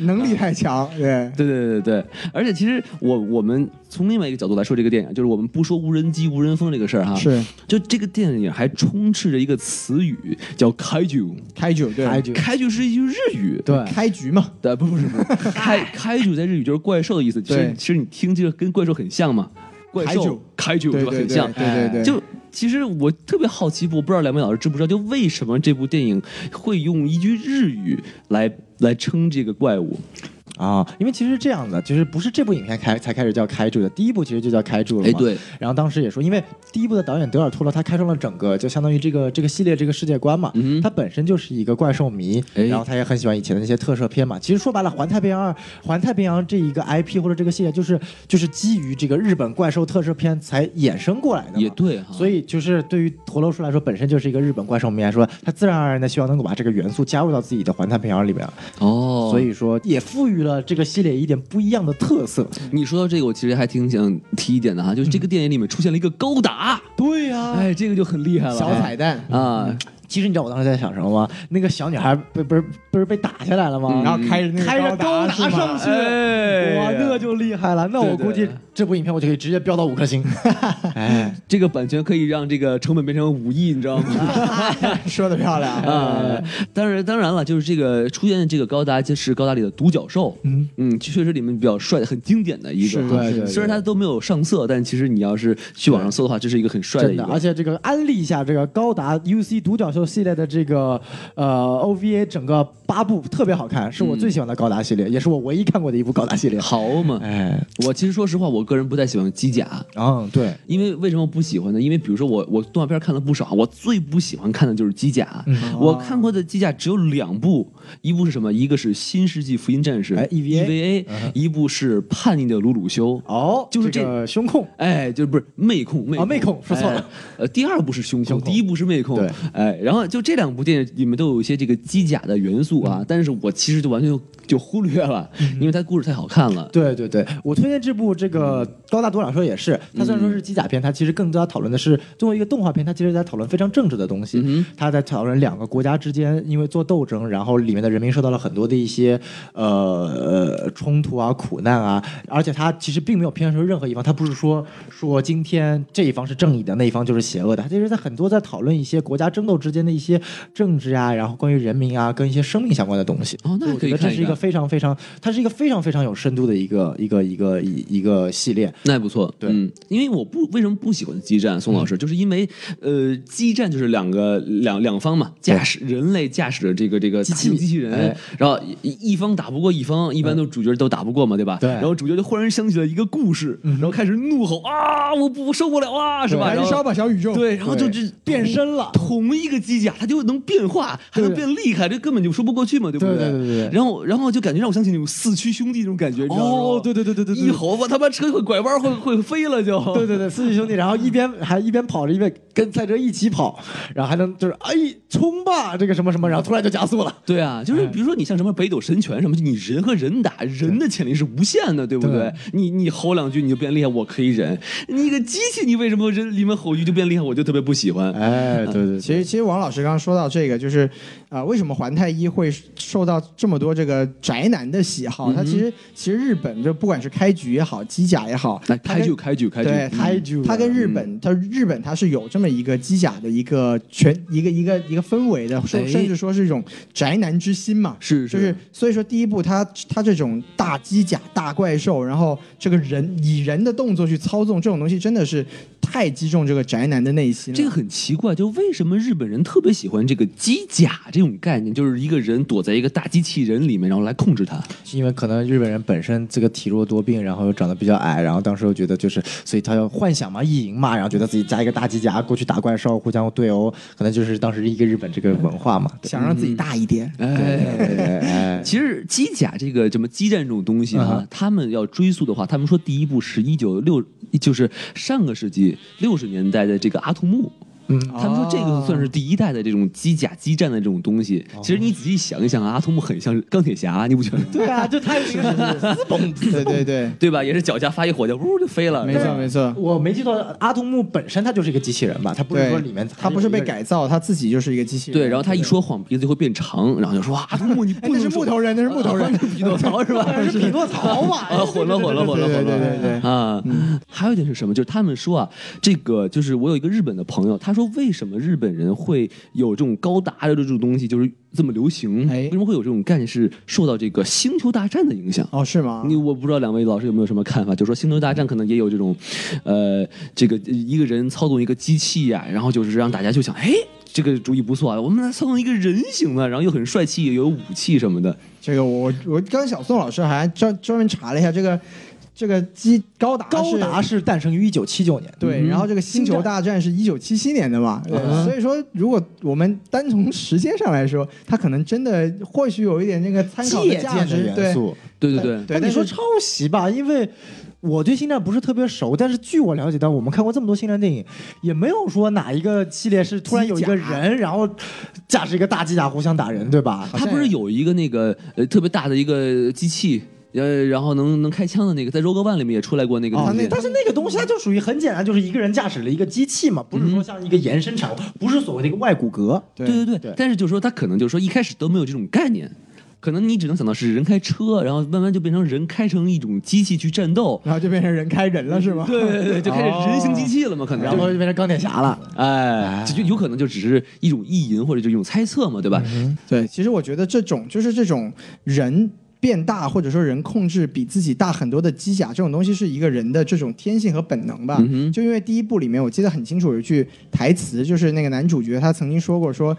能力太强，对。对对对对对，而且其实我我们从另外一个角度来说这个电影，就是我们不说无人机、无人风这个事儿哈，是就这个电影还充斥着一个词语叫开局，开局，对，开局开局是一句日语，对，开局嘛，对，不不是不是，开开局在日语就是怪兽的意思，其实对其实你听这个跟怪兽很像嘛，怪兽开局对吧？对对对很像，对对对，就其实我特别好奇，我不知道两位老师知不知道，就为什么这部电影会用一句日语来来称这个怪物？啊，因为其实是这样的，就是不是这部影片开才开始叫开住的，第一部其实就叫开住了嘛。哎对。然后当时也说，因为第一部的导演德尔托罗他开创了整个就相当于这个这个系列这个世界观嘛，嗯他本身就是一个怪兽迷，哎然后他也很喜欢以前的那些特摄片嘛。其实说白了，《环太平洋二》《环太平洋》这一个 IP 或者这个系列，就是就是基于这个日本怪兽特摄片才衍生过来的嘛。也对哈，所以就是对于陀螺叔来说，本身就是一个日本怪兽迷来说，他自然而然的希望能够把这个元素加入到自己的环太平洋里面，哦，所以说也赋予了这个系列一点不一样的特色。你说到这个，我其实还挺想提一点的哈，就是这个电影里面出现了一个高达，对呀、哎，这个就很厉害了，小彩蛋，啊。其实你知道我当时在想什么吗？那个小女孩被不是不是被打下来了吗？嗯然后开着那个开着高达上去，哎哇，那就厉害了。那我估计这部影片我就可以直接飙到五颗星。哎，这个版权可以让这个成本变成五亿，你知道吗？说的漂亮啊，当然当然了，就是这个出现的这个高达就是高达里的独角兽，嗯嗯，确实里面比较帅、很经典的一个。对对虽然它都没有上色，但其实你要是去网上搜的话，这是一个很帅真的，而且这个安利一下这个高达 UC 独角兽系列的这个呃 OVA 整个八部特别好看，是我最喜欢的高达系列，也是我唯一看过的一部高达系列。好嘛，哎，我其实说实话，我个人不太喜欢机甲，嗯，对，因为为什么不喜欢呢？因为比如说我我动画片看了不少，我最不喜欢看的就是机甲。嗯我看过的机甲只有两部，一部是什么？一个是《新世纪福音战士》哎 EVA 一部是《叛逆的鲁鲁修》。哦，就是这个胸控，哎，就是不是妹控，妹啊妹控说错了哎呃，第二部是胸控，胸控第一部是妹控。对，哎，然后就这两部电影里面都有一些这个机甲的元素嗯。啊，但是我其实就完全就就忽略了，因为它故事太好看了。对对对，我推荐这部这个高大独角兽也是，它虽然说是机甲片，它其实更加讨论的是作为一个动画片，它其实在讨论非常政治的东西。嗯它在讨论两个国家之间因为做斗争，然后里面的人民受到了很多的一些呃呃冲突啊、苦难啊，而且它其实并没有偏向说任何一方，它不是说说今天这一方是正义的，那一方就是邪恶的，它其实在很多在讨论一些国家争斗之间的一些政治啊，然后关于人民啊，跟一些生命相关的东西。哦那我觉得这是一个非常非常，它是一个非常非常有深度的一个一个一个一一个系列。那也不错，对。嗯，因为我不为什么不喜欢激战，宋老师，就是因为呃，激战就是两个两两方嘛，驾驶人类驾驶着这个这个机器机器人，哎。然后一一方打不过一方，一般都主角都打不过嘛，对吧？对。然后主角就忽然想起了一个故事，然后开始怒吼啊，我不我受不了啊，是吧？燃烧吧小宇宙。对，然后就这变身了。同一个机甲它就能变化，还能变厉害，这根本就说不过去嘛，对不对对对对对然后然后就感觉让我想起那种四驱兄弟那种感觉，你知道吗？哦对对对对对对一吼我他妈车会拐弯会会飞了就。对对对，四驱兄弟，然后一边还一边跑着，一边跟赛车一起跑，然后还能就是哎冲吧这个什么什么，然后突然就加速了。对啊，就是比如说你像什么北斗神拳什么，你人和人打，人的潜力是无限的，对不对对？你你吼两句你就变厉害，我可以忍。你一个机器，你为什么人里面吼一句就变厉害，我就特别不喜欢。哎，对对其实，其实王老师刚刚说到这个，就是啊、为什么环太一会受到这么多这个宅男的喜好？它其实其实日本就不管是开局也好，机甲也好，来，开局开局开局，对，它开局它跟日本，它日本它是有这么一个机甲的一个全一个一个一个氛围的，甚至说是一种宅男之心嘛。是就是所以说第一部它它这种大机甲、大怪兽，然后这个人以人的动作去操纵这种东西，真的是太击中这个宅男的内心了。这个很奇怪，就为什么日本人特别喜欢这个机甲这种概念，就是一个人躲在一个大机器人里面，然后来控制它。因为可能日本人本身这个体弱多病，然后又长得比较矮，然后当时又觉得就是，所以他要幻想嘛，意淫嘛，然后觉得自己加一个大机甲过去打怪兽，互相对殴，可能就是当时一个日本这个文化嘛。想让自己大一点。哎。其实机甲这个什么激战这种东西啊嗯，他们要追溯的话，他们说第一部是一九六，就是上个世纪六十年代的这个阿童木。嗯，他们说这个算是第一代的这种机甲激战的这种东西。哦其实你仔细想一想啊，阿童木很像钢铁侠，你不觉得？对啊，就他是嘣对对对，对吧？也是脚下发一火箭，呜就飞了。没错没错。我没记错，阿童木本身他就是一个机器人吧？他不是说里面他不是被改。造，他自己就是一个机器人。对，然后他一说谎，鼻子就会变长，然后就说啊，阿童木你哎，那是不能说木头人，那是木头人。匹诺曹是吧？是匹诺曹嘛？啊，混了混了混了混了，对对对对对啊！还有一点是什么？就是他们说啊，这个就是我有一个日本的朋友，他说为什么日本人会有这种高达的这种东西，就是这么流行？哎为什么会有这种概念？是受到这个星球大战的影响。哦，是吗？你我不知道两位老师有没有什么看法？就说《星球大战》可能也有这种，呃，这个一个人操纵一个机器呀、然后就是让大家就想，哎，这个主意不错啊，我们来操纵一个人形的，然后又很帅气，有武器什么的。这个我我刚小宋老师还专专门查了一下，这个这个机高达高达是诞生于一九七九年，对，嗯。然后这个星球大战是一九七七年的嘛，对嗯所以说如果我们单从时间上来说，它可能真的或许有一点那个参考借鉴价值，元素。对。对对，对，但是那你说抄袭吧，因为我对星战不是特别熟，但是据我了解到，我们看过这么多星战电影，也没有说哪一个系列是突然有一个人，然后驾驶一个大机甲互相打人，对吧？他不是有一个那个呃特别大的一个机器，呃，然后能能开枪的那个，在 Rogue One 里面也出来过那个哦东西。但是那个东西它就属于很简单，就是一个人驾驶了一个机器嘛，不是说像一个延伸产物，不是所谓的一个外骨骼。对对对对但是就是说他可能就是说一开始都没有这种概念，可能你只能想到是人开车，然后慢慢就变成人开成一种机器去战斗。然后就变成人开人了是吗？对对对，就开始人形机器了嘛，可能然后就变成钢铁侠了，哎，就就有可能就只是一种意淫或者就一种猜测嘛，对吧？对，其实我觉得这种就是这种人变大，或者说人控制比自己大很多的机甲，这种东西是一个人的这种天性和本能吧。嗯就因为第一部里面，我记得很清楚有一句台词，就是那个男主角他曾经说过说。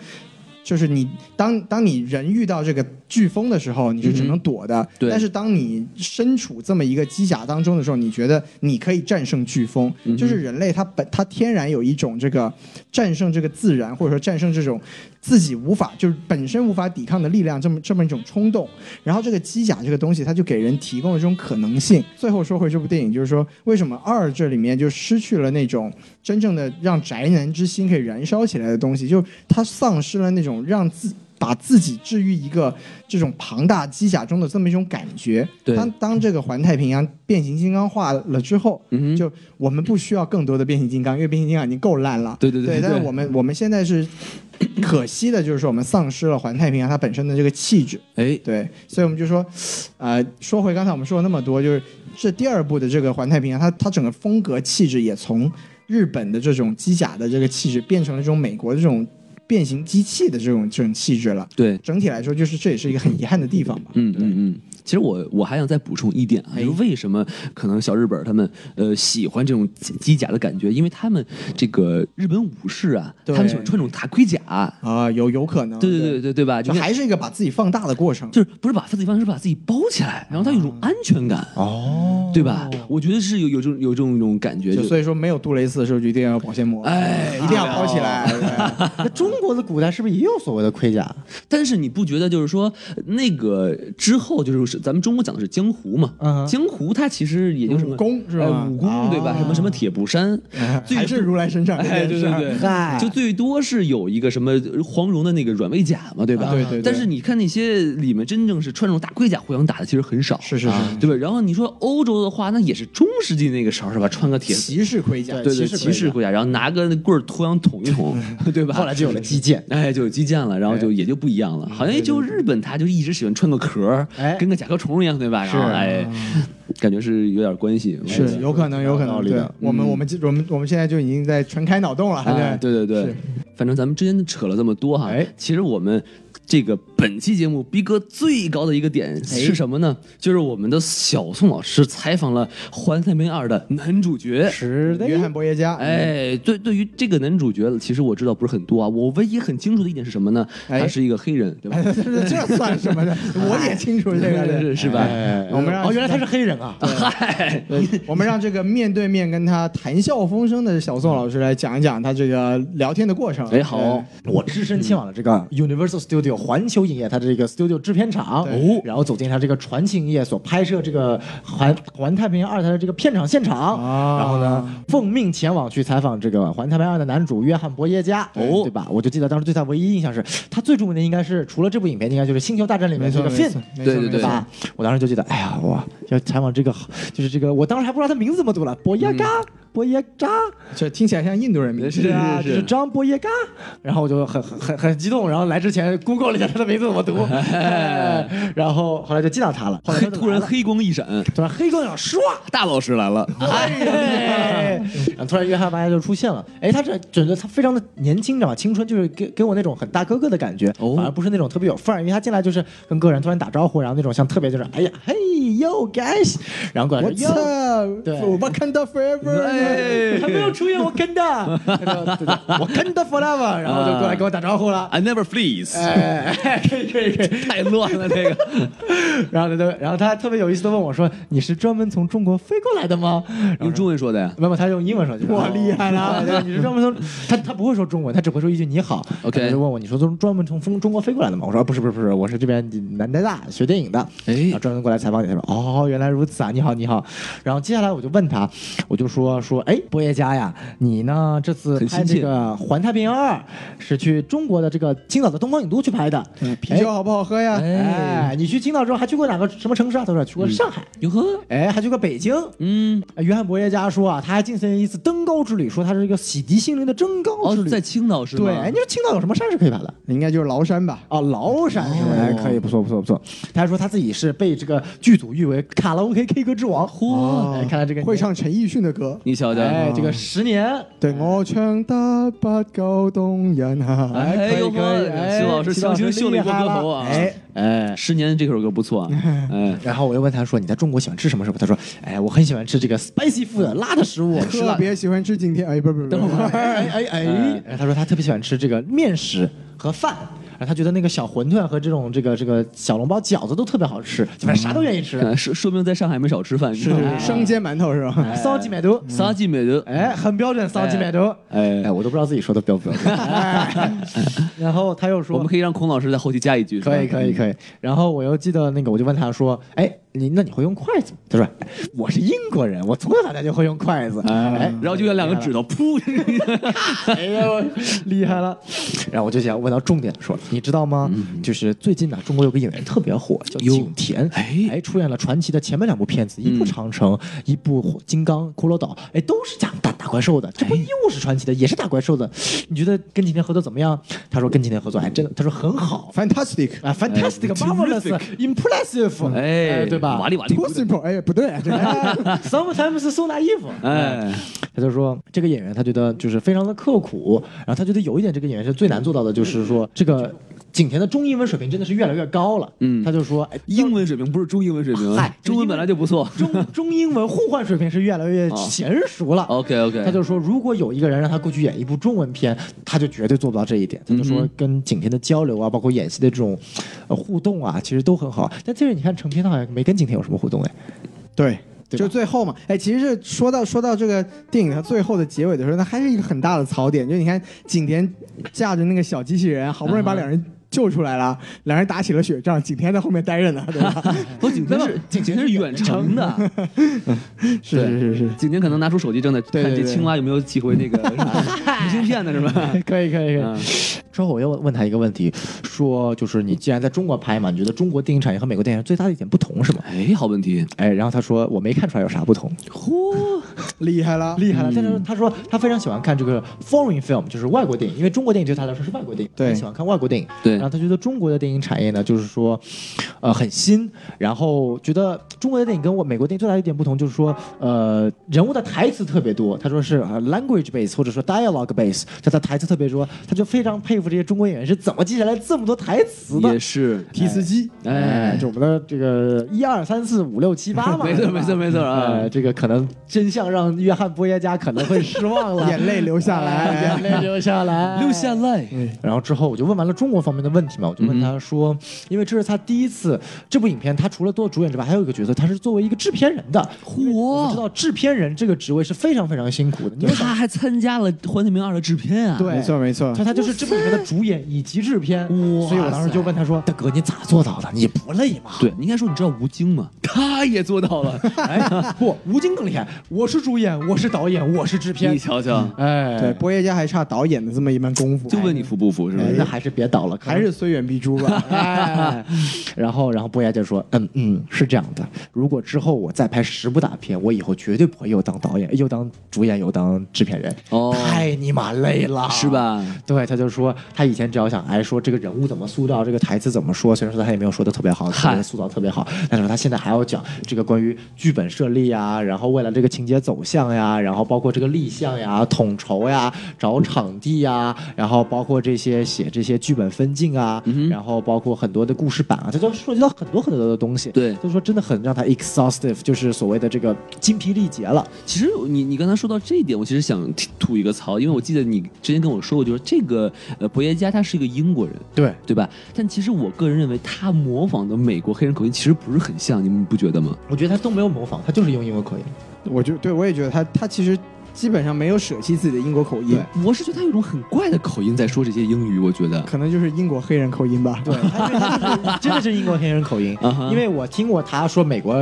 就是你当当你人遇到这个飓风的时候，你是只能躲的。对但是当你身处这么一个机甲当中的时候，你觉得你可以战胜飓风。嗯就是人类他本他天然有一种这个战胜这个自然，或者说战胜这种自己无法就是本身无法抵抗的力量，这么这么一种冲动。然后这个机甲这个东西，它就给人提供了这种可能性。最后说回这部电影，就是说为什么二这里面就失去了那种真正的让宅男之心可以燃烧起来的东西，就它丧失了那种让自把自己置于一个这种庞大机甲中的这么一种感觉。对当当这个环太平洋变形金刚化了之后，嗯就我们不需要更多的变形金刚，因为变形金刚已经够烂了。对对对对但是我们我们现在是可惜的，就是说我们丧失了环太平洋它本身的这个气质。哎，对，所以我们就说，呃，说回刚才我们说了那么多，就是这第二部的这个环太平洋，它它整个风格气质也从日本的这种机甲的这个气质，变成了这种美国的这种变形机器的这种这种气质了。对，整体来说，就是这也是一个很遗憾的地方吧。嗯嗯嗯。其实我我还想再补充一点啊，哎就是为什么可能小日本他们呃喜欢这种机机甲的感觉，因为他们这个日本武士啊，他们喜欢穿这种大盔甲，啊，有有可能。对对对对对吧？就就还是一个把自己放大的过程。就是不是把自己放，是把自己包起来，然后他有一种安全感，哦对吧？我觉得是有有这种有这种一种感觉，所以说，没有杜蕾斯的时候，就一定要有保鲜膜，哎一定要包起来。对 那中国的古代是不是也有所谓的盔甲？但是你不觉得就是说那个之后就是咱们中国讲的是江湖嘛？嗯江湖它其实也就是武功是吧哎武功对吧？啊什么什么铁布衫，最还是如来神掌这哎，件事。对对对，嗨就最多是有一个什么黄蓉的那个软猬甲嘛，对吧？啊对对对但是你看那些里面真正是穿这种大盔甲互相打的，其实很少，是是是啊对吧？然后你说欧洲的话，那也是中世纪那个时候是吧？穿个铁骑士盔甲，对对骑士盔甲骑士盔甲，然后拿个那棍儿互相捅一捅，对吧？后来就有了击剑。哎，就有击剑了，然后就也就不一样了。好像就日本，他就一直喜欢穿个壳儿，哎跟个甲壳虫一样，对吧？然后哎，感觉是有点关系。是有可能，有可能。对我们我们我们我们现在就已经在全开脑洞了。哎，对对对对，反正咱们之间扯了这么多哈，哎其实我们。这个本期节目逼格最高的一个点是什么呢？就是我们的小宋老师采访了《环太平洋二》的男主角。是的，约翰·博耶加，哎，对，对于这个男主角，其实我知道不是很多啊。我唯一很清楚的一点是什么呢？哎他是一个黑人，对吧？这算什么呢？我也清楚这个是。是吧？哎，我们让哦，原来他是黑人啊！嗨，我们让这个面对面跟他谈笑风生的小宋老师来讲一讲他这个聊天的过程。哎，好，我只身前往了这个 Universal Studio 环球影业，它的这个 Studio 制片厂，哦，然后走进它这个传奇影业所拍摄这个环环太平洋二它的这个片场现场，啊。然后呢，奉命前往去采访这个环太平洋二的男主约翰·博耶加，哦。对吧？我就记得当时对他唯一印象是，他最著名的应该是除了这部影片，应该就是《星球大战》里面这个 Finn 对对对吧？我当时就记得，哎呀，哇，要采访这个，就是这个，我当时还不知道他名字怎么读了，博耶加，博耶扎，这听起来像印度人名字。是啊，是就是张波耶嘎，然后我就很很很很激动，然后来之前 Google 了一下他的名字怎么读，哎然后后来就见到他了，后 来突然黑光一闪，突然黑光一闪唰，大老师来了。哎，然后突然约翰巴耶就出现了，哎，他这整个他非常的年轻，知道吧？青春就是给给我那种很大哥哥的感觉，哦。反而不是那种特别有范儿，因为他进来就是跟个人突然打招呼，然后那种像特别就是哎呀嘿 yo guys，然后过来说 What's up？对。我 Wakanda forever。哎还没有出现我跟的，我跟的 forever，然后就过来跟我打招呼了。I never fleeze 哎，可以可以可以。太乱了这个。然后他就，然后他还特别有意思的问我说：“你是专门从中国飞过来的吗？”用中文说的呀？没有，他用英文说，就是哇厉害了 对，你是专门从他他不会说中文，他只会说一句你好。OK 他就问我你说从专门从中中国飞过来的吗？我说啊不是不是不是，我是这边南大大学电影的，哎然后专门过来采访你。他说哦原来如此啊，你好你好。然后接下来我就问他，我就说说说，哎，波耶家呀，你呢这次拍这个《环太平洋二》是去中国的这个青岛的东方影都去拍的。嗯啤酒好不好喝呀？哎，你去青岛之后还去过哪个什么城市啊？他说去过上海，哟呵，哎，还去过北京。嗯，哎约翰伯耶家说啊，他还进行了一次登高之旅，说他是一个洗涤心灵的登高哦之，旅。在青岛是吗？对，哎，你说青岛有什么山是可以拍的？应该就是崂山吧？哦，崂山是吧？哦哎，可以，不错，不错，不错。他还说他自己是被这个剧组誉为卡拉 OK K 歌之王。嚯！哎，看来这个会唱陈奕迅的歌。你哎，这个十年，对我唱得不够动人啊！哎可以呦可以，呵哎徐老师强行秀了一波歌喉啊！哎哎。十年这首歌不错啊，哎，然后我又问他说：“你在中国喜欢吃什么食物？”他说：“哎，我很喜欢吃这个 spicy food 辣的食物。”特别喜欢吃今天，哎，不不不是，等会儿，哎哎他说他特别喜欢吃这个面食和饭，然后他觉得那个小馄饨和这种这个这个小笼包、饺子都特别好吃，反正啥都愿意吃。呃说说明在上海没少吃饭，是哎生煎馒头是吧？烧鸡买头，烧鸡美都，哎，很标准，烧鸡买头。哎哎，我都不知道自己说的标不标准。哎 然后他又说，我们可以让孔老师在后期加一句，可以可以可以。然后我又记得那个，我就问他说：“哎，你那你会用筷子吗？”他说：“哎我是英国人，我从小到大就会用筷子。”哎，然后就用两个指头，噗，哎呦，厉害了！然后我就想问到重点说，你知道吗？就是最近呢，中国有个演员特别火，叫景甜，哎哎，出演了传奇的前面两部片子，一部嗯长城，一部金刚骷髅岛，哎，都是讲打打怪兽的。这不又是传奇的，也是打怪兽的。你觉得跟景甜合作怎么样？他说跟景甜合作，哎，真的，他说很好。Fantastic。啊，fantastic, 哎 marvelous, terrific impressive，哎，对吧瓦力瓦力哎，不对，这个？Sometimes so naive，哎，他就说这个演员他觉得就是非常的刻苦，然后他觉得有一点这个演员是最难做到的，就是说这个景甜的中英文水平真的是越来越高了。嗯他就说，哎，英文水平不是中英文水平，嗨 中文本来就不错。中中英文互换水平是越来越哦娴熟了。OK OK，他就说，如果有一个人让他过去演一部中文片，他就绝对做不到这一点。他就说嗯，跟景甜的交流啊，包括演戏的这种呃互动啊，其实都很好。但这个你看成片，他好像没跟景甜有什么互动哎。对。就最后嘛，哎，其实是说到说到这个电影它最后的结尾的时候，那还是一个很大的槽点，就你看景甜驾着那个小机器人，好不容易把两人救出来了，两人打起了雪仗，景甜在后面待着呢，对吧？不，景甜是景甜是远程的，是是是是，景甜可能拿出手机正在看这青蛙有没有寄回那个明信片呢，是吧？可以可以可以。嗯之后我又问他一个问题，说就是你既然在中国拍嘛，你觉得中国电影产业和美国电影最大的一点不同是吗？哎，好问题，哎，然后他说我没看出来有啥不同，嚯，厉害了，厉害了。但是他说他非常喜欢看这个 foreign film，就是外国电影，因为中国电影对他来说是外国电影，对很喜欢看外国电影。对然后他觉得中国的电影产业呢，就是说，呃，很新，然后觉得中国的电影跟我美国电影最大的一点不同就是说，呃，人物的台词特别多。他说是呃 language base 或者说 dialogue base，他的台词特别多，他就非常佩服这些中国演员是怎么记下来这么多台词的。也。是，提词机，哎，就我们的这个一二三四五六七八嘛，没错没错没错啊。呃，这个可能真相让约翰波耶加可能会失望了，眼泪流下来，眼泪流下来，流下来，然后之后我就问完了中国方面的问题嘛，我就问他说，因为这是他第一次这部影片，他除了做主演之外，还有一个角色，他是作为一个制片人的。我们知道制片人这个职位是非常非常辛苦的，因为他还参加了《环太平洋二》的制片啊，对没错没错所以，他就是这部里面的主演以及制片。哇所以我当时就问他说：“大哥，你咋做到的？你不累吗？”对，你应该说你知道吴京吗？他也做到了，哎，不，吴京更厉害，我是主演，我是导演，我是制片你。瞧瞧，哎，对，波爷家还差导演的这么一门功夫，就问你服不服，是不哎，是那？还是别导了，还是虽远必诛吧。哎，然后，然后波爷就说：“嗯嗯，是这样的。如果之后我再拍十部大片，我以后绝对不会又当导演，又当主演，又当制片人。哦太尼玛累了，是？吧？对，他就说他以前只要想哎说这个人物怎么塑造，这个台词怎么说，虽然说他也没有说的特别好，嗨塑造特别好，但是他现在还要讲这个关于剧本设立呀，然后为了这个情节走向呀，然后包括这个立项呀、统筹呀、找场地呀，然后包括这些写这些剧本分镜啊，嗯然后包括很多的故事版啊，这都涉及到很多很多的东西。对就是说真的很让他 exhaustive，就是所谓的这个精疲力竭了。其实你你刚才说到这一点，我其实想吐吐一个槽，因为我记得你之前跟我说过，就是这个呃博耶加他是一个英国人，对，对吧？但其实我个人认为他模仿的美国黑人口音其实不是很像，你们不觉得吗？我觉得他都没有模仿，他就是用英文口音。我就对我也觉得他他其实基本上没有舍弃自己的英国口音，我是觉得他有一种很怪的口音在说这些英语，我觉得。可能就是英国黑人口音吧。对，真的是英国黑人口音因为我听过他说美国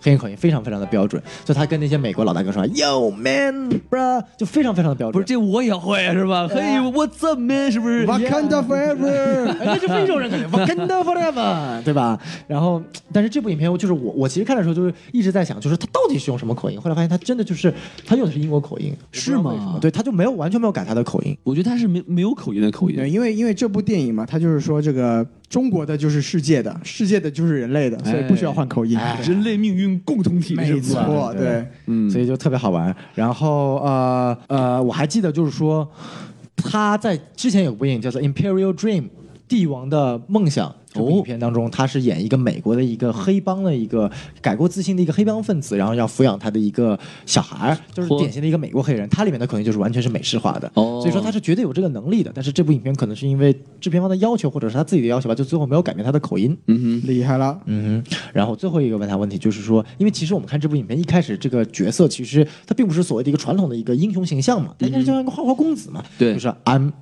黑人口音非常非常的标准，就他跟那些美国老大哥说 “Yo man, bro”，就非常非常的标准。不是，这我也会是吧？嘿，我这 man 是不是？Wakanda forever，哎那是非洲人肯定 Wakanda forever，对吧？然后，但是这部影片，就是我我其实看的时候就是一直在想，就是他到底是用什么口音？后来发现他真的就是他用的是英国口音，是吗对，他就没有完全没有改他的口音。我觉得他是没没有口音的口音对，音。因为因为这部电影嘛，他就是说这个中国的就是世界的，世界的就是人类的，所以不需要换口音。哎人类命运共同体，没错，对对，嗯，所以就特别好玩。然后呃呃，我还记得就是说他在之前有部电影叫做《Imperial Dream》。帝王的梦想这部影片当中，他是演一个美国的一个黑帮的一个改过自新的一个黑帮分子，然后要抚养他的一个小孩儿，就是典型的一个美国黑人。他里面的口音就是完全是美式化的，哦所以说他是绝对有这个能力的。但是这部影片可能是因为制片方的要求，或者是他自己的要求吧，就最后没有改变他的口音。嗯厉害了。嗯哼，然后最后一个问他问题就是说，因为其实我们看这部影片一开始这个角色其实他并不是所谓的一个传统的一个英雄形象嘛，他应该是像一个花花公子嘛，对就是 I'm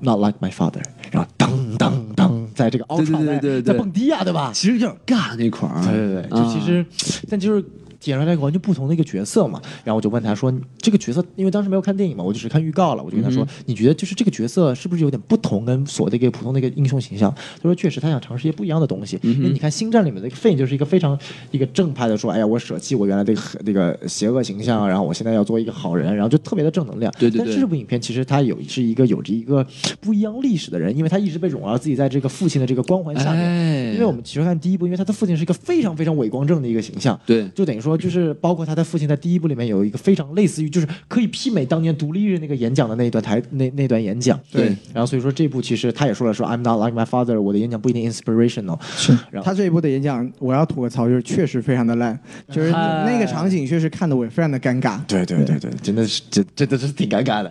not like my father，然后噔噔噔，在这个凹对对场在对对对在蹦迪啊，对吧，？其实有点尬那块儿啊。对对对，就其实，但就是体现出来一个完全不同的一个角色嘛。然后我就问他说：“这个角色，因为当时没有看电影嘛，我就只看预告了。我就跟他说：‘你觉得就是这个角色是不是有点不同，跟所谓的一个普通的一个英雄形象？’他说：‘确实，他想尝试一些不一样的东西。因为你看《星战》里面的 Finn 就是一个非常一个正派的说：‘哎呀，我舍弃我原来的那这个邪恶形象，然后我现在要做一个好人，然后就特别的正能量。’对对对但是这部影片其实他有是一个有着一个不一样历史的人，因为他一直被笼罩自己在这个父亲的这个光环下面。哎因为我们其实看第一部，因为他的父亲是一个非常非常伟光正的一个形象，对就等于说就是包括他的父亲在第一部里面有一个非常类似于就是可以媲美当年独立日那个演讲的那一段台那那段演讲，对然后所以说这部其实他也说了说 I'm not like my father，我的演讲不一定 inspirational，是然后他这一部的演讲，我要吐个槽，就是确实非常的烂，就是那个场景确实看得我非常的尴尬。对对对对，真的是真真的是挺尴尬的，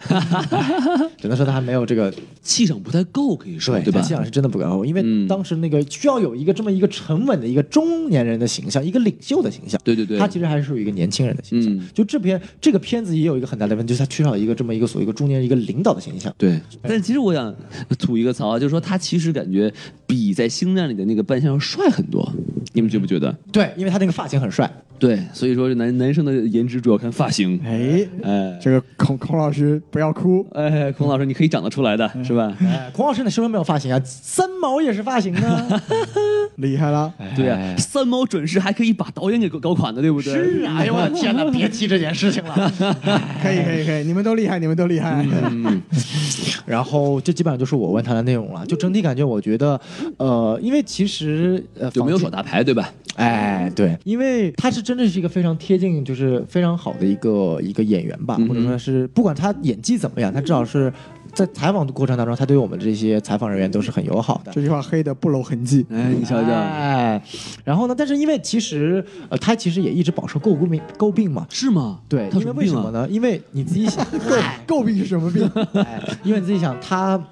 只能说他还没有这个气场不太够，可以说对对吧？气场是真的不够，因为嗯当时那个需要有一个这么一个沉稳的一个中年人的形象，一个领袖的形象。对对对他其实还是属于一个年轻人的形象。嗯就这片这个片子也有一个很大的问题，就是他缺少一个这么一个所谓一个中年人一个领导的形象。对，但其实我想吐一个槽啊，就是说他其实感觉比在《星战》里的那个扮相要帅很多，你们觉不觉得？对，因为他那个发型很帅。对，所以说男男生的颜值主要看发型。哎，哎这个孔孔老师不要哭，哎，孔老师，你可以长得出来的，是吧？哎，孔老师，你是不是没有发型啊？三毛也是发型啊。厉害了。对啊，三毛准时还可以把导演给搞搞垮的，对不对？是啊，哎呦我的天哪，别提这件事情了。可以可以可以，你们都厉害，你们都厉害。嗯，然后这基本上就是我问他的内容了。就整体感觉，我觉得，呃，因为其实呃，就没有仿耍大牌，对吧？哎，对，因为他是真的是一个非常贴近，就是非常好的一个一个演员吧，或者说是不管他演技怎么样，他至少是在采访的过程当中，他对我们这些采访人员都是很友好的。这句话黑的不露痕迹。哎，你瞧瞧，哎，然后呢？但是因为其实呃，他其实也一直饱受诟病诟病嘛。是吗？对，他因为为什么呢？因为你自己想，诟病是什么病？哎，因为你自己想，他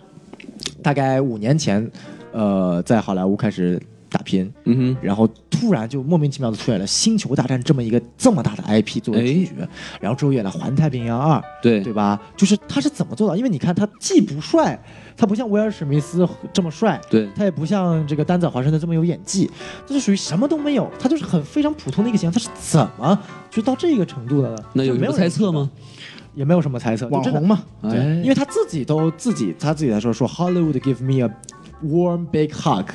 大概五年前，呃，在好莱坞开始打拼，嗯哼，然后突然就莫名其妙的出现了《星球大战》这么一个这么大的 IP 作为主角，然后之后演了《环太平洋二》，对对吧？就是他是怎么做到？因为你看他既不帅，他不像威尔史密斯这么帅，对他也不像这个丹泽华盛顿这么有演技，他是属于什么都没有，他就是很非常普通的一个形象，他是怎么就到这个程度的呢？那有什么就没有猜测吗？也没有什么猜测，就真的网红嘛，对，哎因为他自己都自己他自己来说说 Hollywood give me a warm big hug，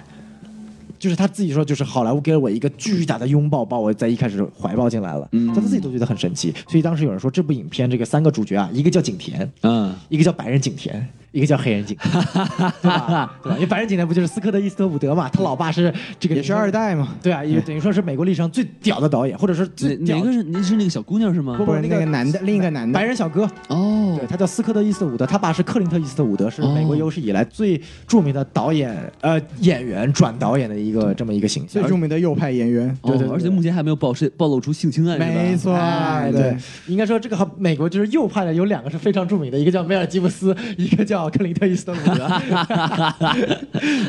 就是他自己说就是好莱坞给了我一个巨大的拥抱，把我在一开始怀抱进来了，嗯他自己都觉得很神奇。所以当时有人说这部影片这个三个主角啊，一个叫景甜，嗯，一个叫白人景甜。一个叫黑人景甜，对吧？对吧？因为白人警呢不就是斯科特·伊斯特伍德嘛？他老爸是这个也是二，代嘛。对啊，也等于说是美国历史上最屌的导演，或者是哪最屌哪个是您是那个小姑娘是吗？不不是那个男的，另一个男的白人小哥，哦对，他叫斯科特·伊斯特伍德，他爸是克林特·伊斯特伍德，是哦美国有史以来最著名的导演、呃演员转导演的一个这么一个形象最。著名的右派演员。哦对对对而且目前还没有暴是暴露出性侵案，没错，哎，对，应该说这个和美国就是右派的有两个是非常著名的，一个叫梅尔吉布斯，一个叫克林特·伊斯特伍德。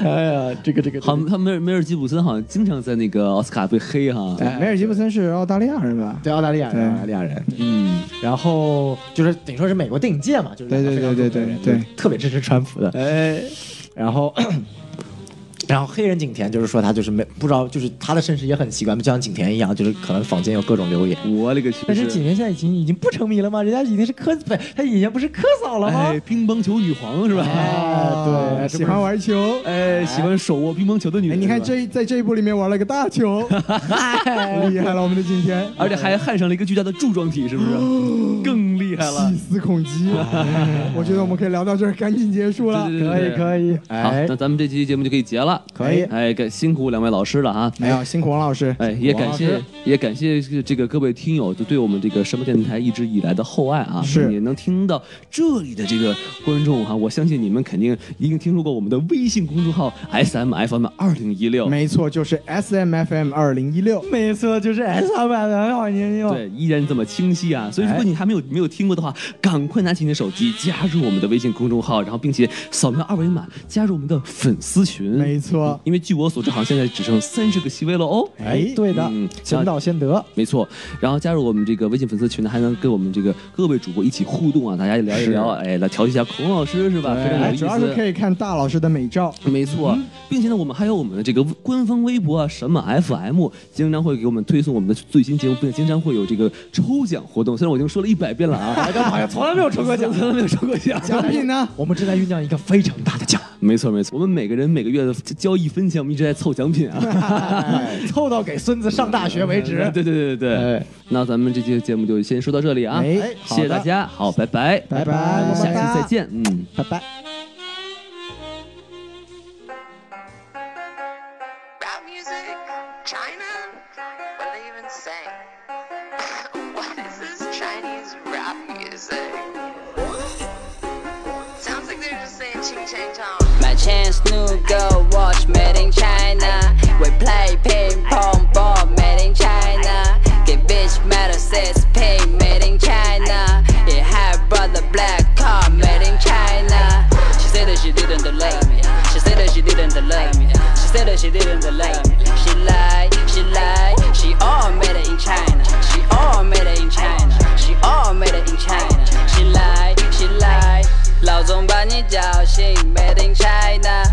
哎呀，这个这个，好，他梅尔梅尔吉普森好像经常在那个奥斯卡被黑哈。哎梅尔吉普森是澳大利亚人吧？对澳大利亚人，澳大利亚人。嗯，然后就是等于说是美国电影界嘛，就是对对对对重要的人对特别支持川普的。哎，然后，然后黑人景甜就是说他就是没不知道，就是他的身世也很奇怪，就像景甜一样，就是可能坊间有各种流言。我勒个去！但是景甜现在已经已经不成迷了吗？人家已经是科不，她以前不是科嫂了吗？哎，乒乓球女皇是吧？哎对喜欢玩球。哎，喜欢手握乒乓球的女。你看这在这一部里面玩了个大球，厉害了，我们的景甜，而且还焊上了一个巨大的柱状体，是不是？更厉害了细。思恐极。我觉得我们可以聊到这儿，赶紧结束了。对对可以可以，好，哎那，咱们这期节目就可以结了。可以哎，感辛苦两位老师了啊！没有，辛苦王老师。哎，也感谢也感谢这个各位听友，就对我们这个什么电台一直以来的厚爱啊！是也能听到这里的这个观众哈、我相信你们肯定一定听说过我们的微信公众号 S M F M 二零一六。没错，就是 S M F M 二零一六。没错，就是 S M F M 二零一六。对，依然这么清晰啊！所以，如果哎你还没有没有听过的话，赶快拿起你的手机，加入我们的微信公众号，然后并且扫描二维码加入我们的粉丝群。没错因为据我所知，好像现在只剩三十个席位了哦。哎，对的嗯，先到先得。没错，然后加入我们这个微信粉丝群呢，还能跟我们这个各位主播一起互动啊，大家聊一聊，哎，来调戏一下孔老师是吧？非常有哎，意主要是可。以看大老师的美照。没错，并且呢，我们还有我们的这个官方微博啊，什么 FM，经常会给我们推送我们的最新节目，并且经常会有这个抽奖活动。虽然我已经说了一百遍了啊，哎，好像从来没有抽过奖，从来没有抽过奖。奖品呢？我们正在酝酿一个非常大的奖，没错没错，我们每个人每个月的交一分钱，我们一直在凑奖品啊。哎凑到给孙子上大学为止。对对对对对，哎那咱们这期节目就先说到这里啊，哎谢谢大家，好，拜拜，拜拜我们下期再见，嗯。拜拜。chance new go watch made in China. We play ping pong ball made in China. Get bitch metal says pay made in China. It had brother black car made in China. She said that she didn't love me. She said that she didn't love me. She said that she didn't love me. She lied, she lied. She all made it in China. She all made it in China. She all made it in China. She lied, she lied. 老总把你叫醒，Made in China，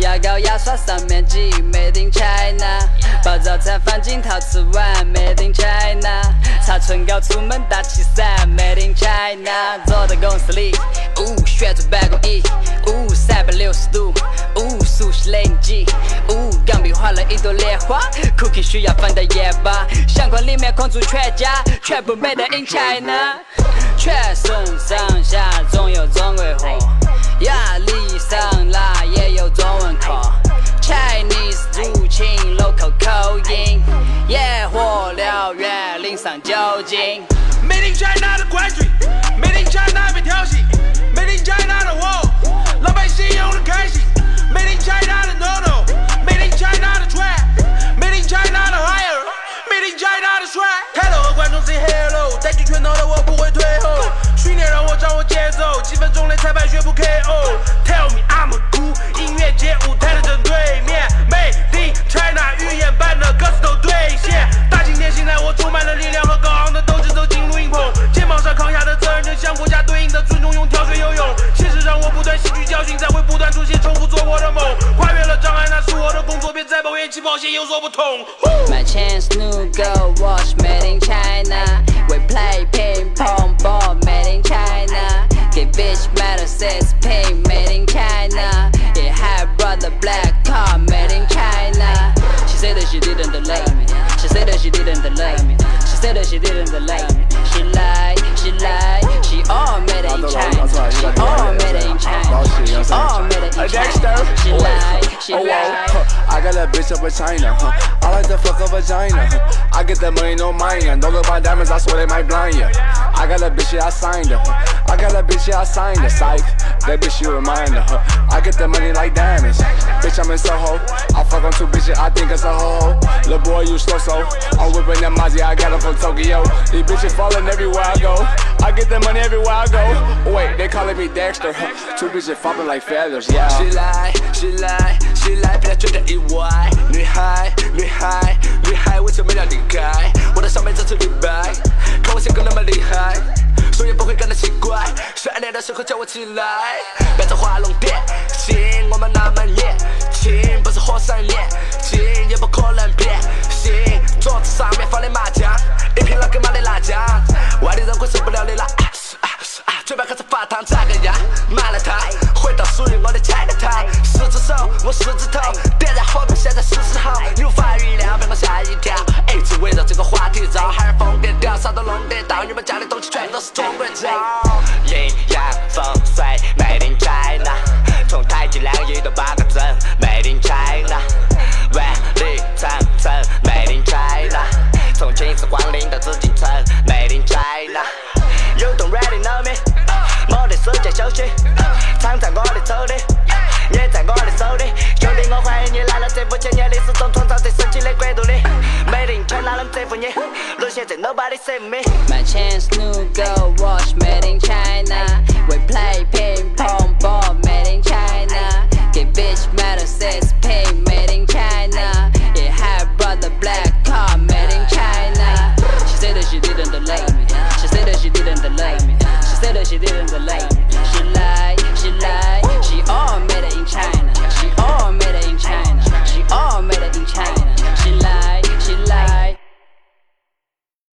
牙膏牙刷上面挤，Made in China，把早餐放进陶瓷碗，Made in China，擦唇膏出门打气伞，Made in China，坐在公司里，呜，旋转办公椅，呜，三百六十度，呜，熟悉雷尼机，呜，钢笔画了一朵莲花，Cookie 需要放在夜吧，相框里面框住全家，全部 Made in China。全身上下总有中国货，压力上来也有中文课。Chinese 入侵 local 口音，野火燎原淋上酒精。Made in China 的冠军，Made in China 被挑衅，Made in China 的我，老百姓用的开心，Made in China 的 no no，Made in China 的 trap，Made in China 的 higher，Made in China 的帅。抬头和观众 say hello，戴起拳头的我不会退后，让我掌握节奏，几分钟内裁判宣布 KO。Tell me I'm a cool，音乐节舞台的正对面，Made in China 预言般的歌词都兑现，大晴天醒来我充满了力量和高昂的斗志走进录音棚，肩膀上扛下的责任正向国家对应的尊重用跳水游泳，现实让我不断吸取教训，才会不断出现重复做过的梦，跨越了障碍那是我的工作，别再抱怨起跑线有所不同。My chance new go watch made in China. We play said that she didn't love me. She lied, she lied. She all made in China. She all made in China. She all made in China. She lied, she lied. I got a bitch up in China, huh? I like to fuck a vagina, huh? I get that money, no minor. Don't look my diamonds, I swear they might blind ya. I got a bitch, yeah, I signed her. huh? I got a bitch, yeah, I signed her. Psych, that bitch, you remind her, huh? I get that money like diamonds. Bitch, I'm in Soho. I fuck on two bitches, I think it's a ho. Little boy, you slow so. I'm whipping that Mazzy, I got her from Tokyo. These bitches falling everywhere I go. I get that money everywhere I go. Wait, they calling me Dexter, huh? Two bitches flopping like feathers, yeah. She lied, she lied, 起来，别觉得意外。女孩，女孩，女孩，为什么要离开？我的上辈子是李白，看我性格那么厉害。 谁也不会感到奇怪，十二点的时候叫我起来，变成华龙点睛，我们那么年轻，不是火山炼金，也不可能变心。桌子上面放的麻将，一瓶老干妈的辣酱，外地人会受不了的辣。嘴巴开始发烫，咋个样？麻辣烫，到属于我的 china 头。十只手，我十指头，点燃火苗，现在是时候。你无法预料，被我吓一跳。一直围绕这个话题绕，哈儿疯癫掉，啥都弄得到。你们家的东西全都是中国造。阴阳风水，Made in China。从太极两仪到八卦阵，Made in China。万里长城，Made in China。从秦始皇陵到紫禁城，Made in China。You don't really know me，我的世界休息，My chance new girl watch made in China. We play ping pong ball made in China. Get bitch metal says pain made in China. Yeah high brother black car made in China. She said that she didn't delay me. She said that she didn't delay me. She said that she didn't delay me.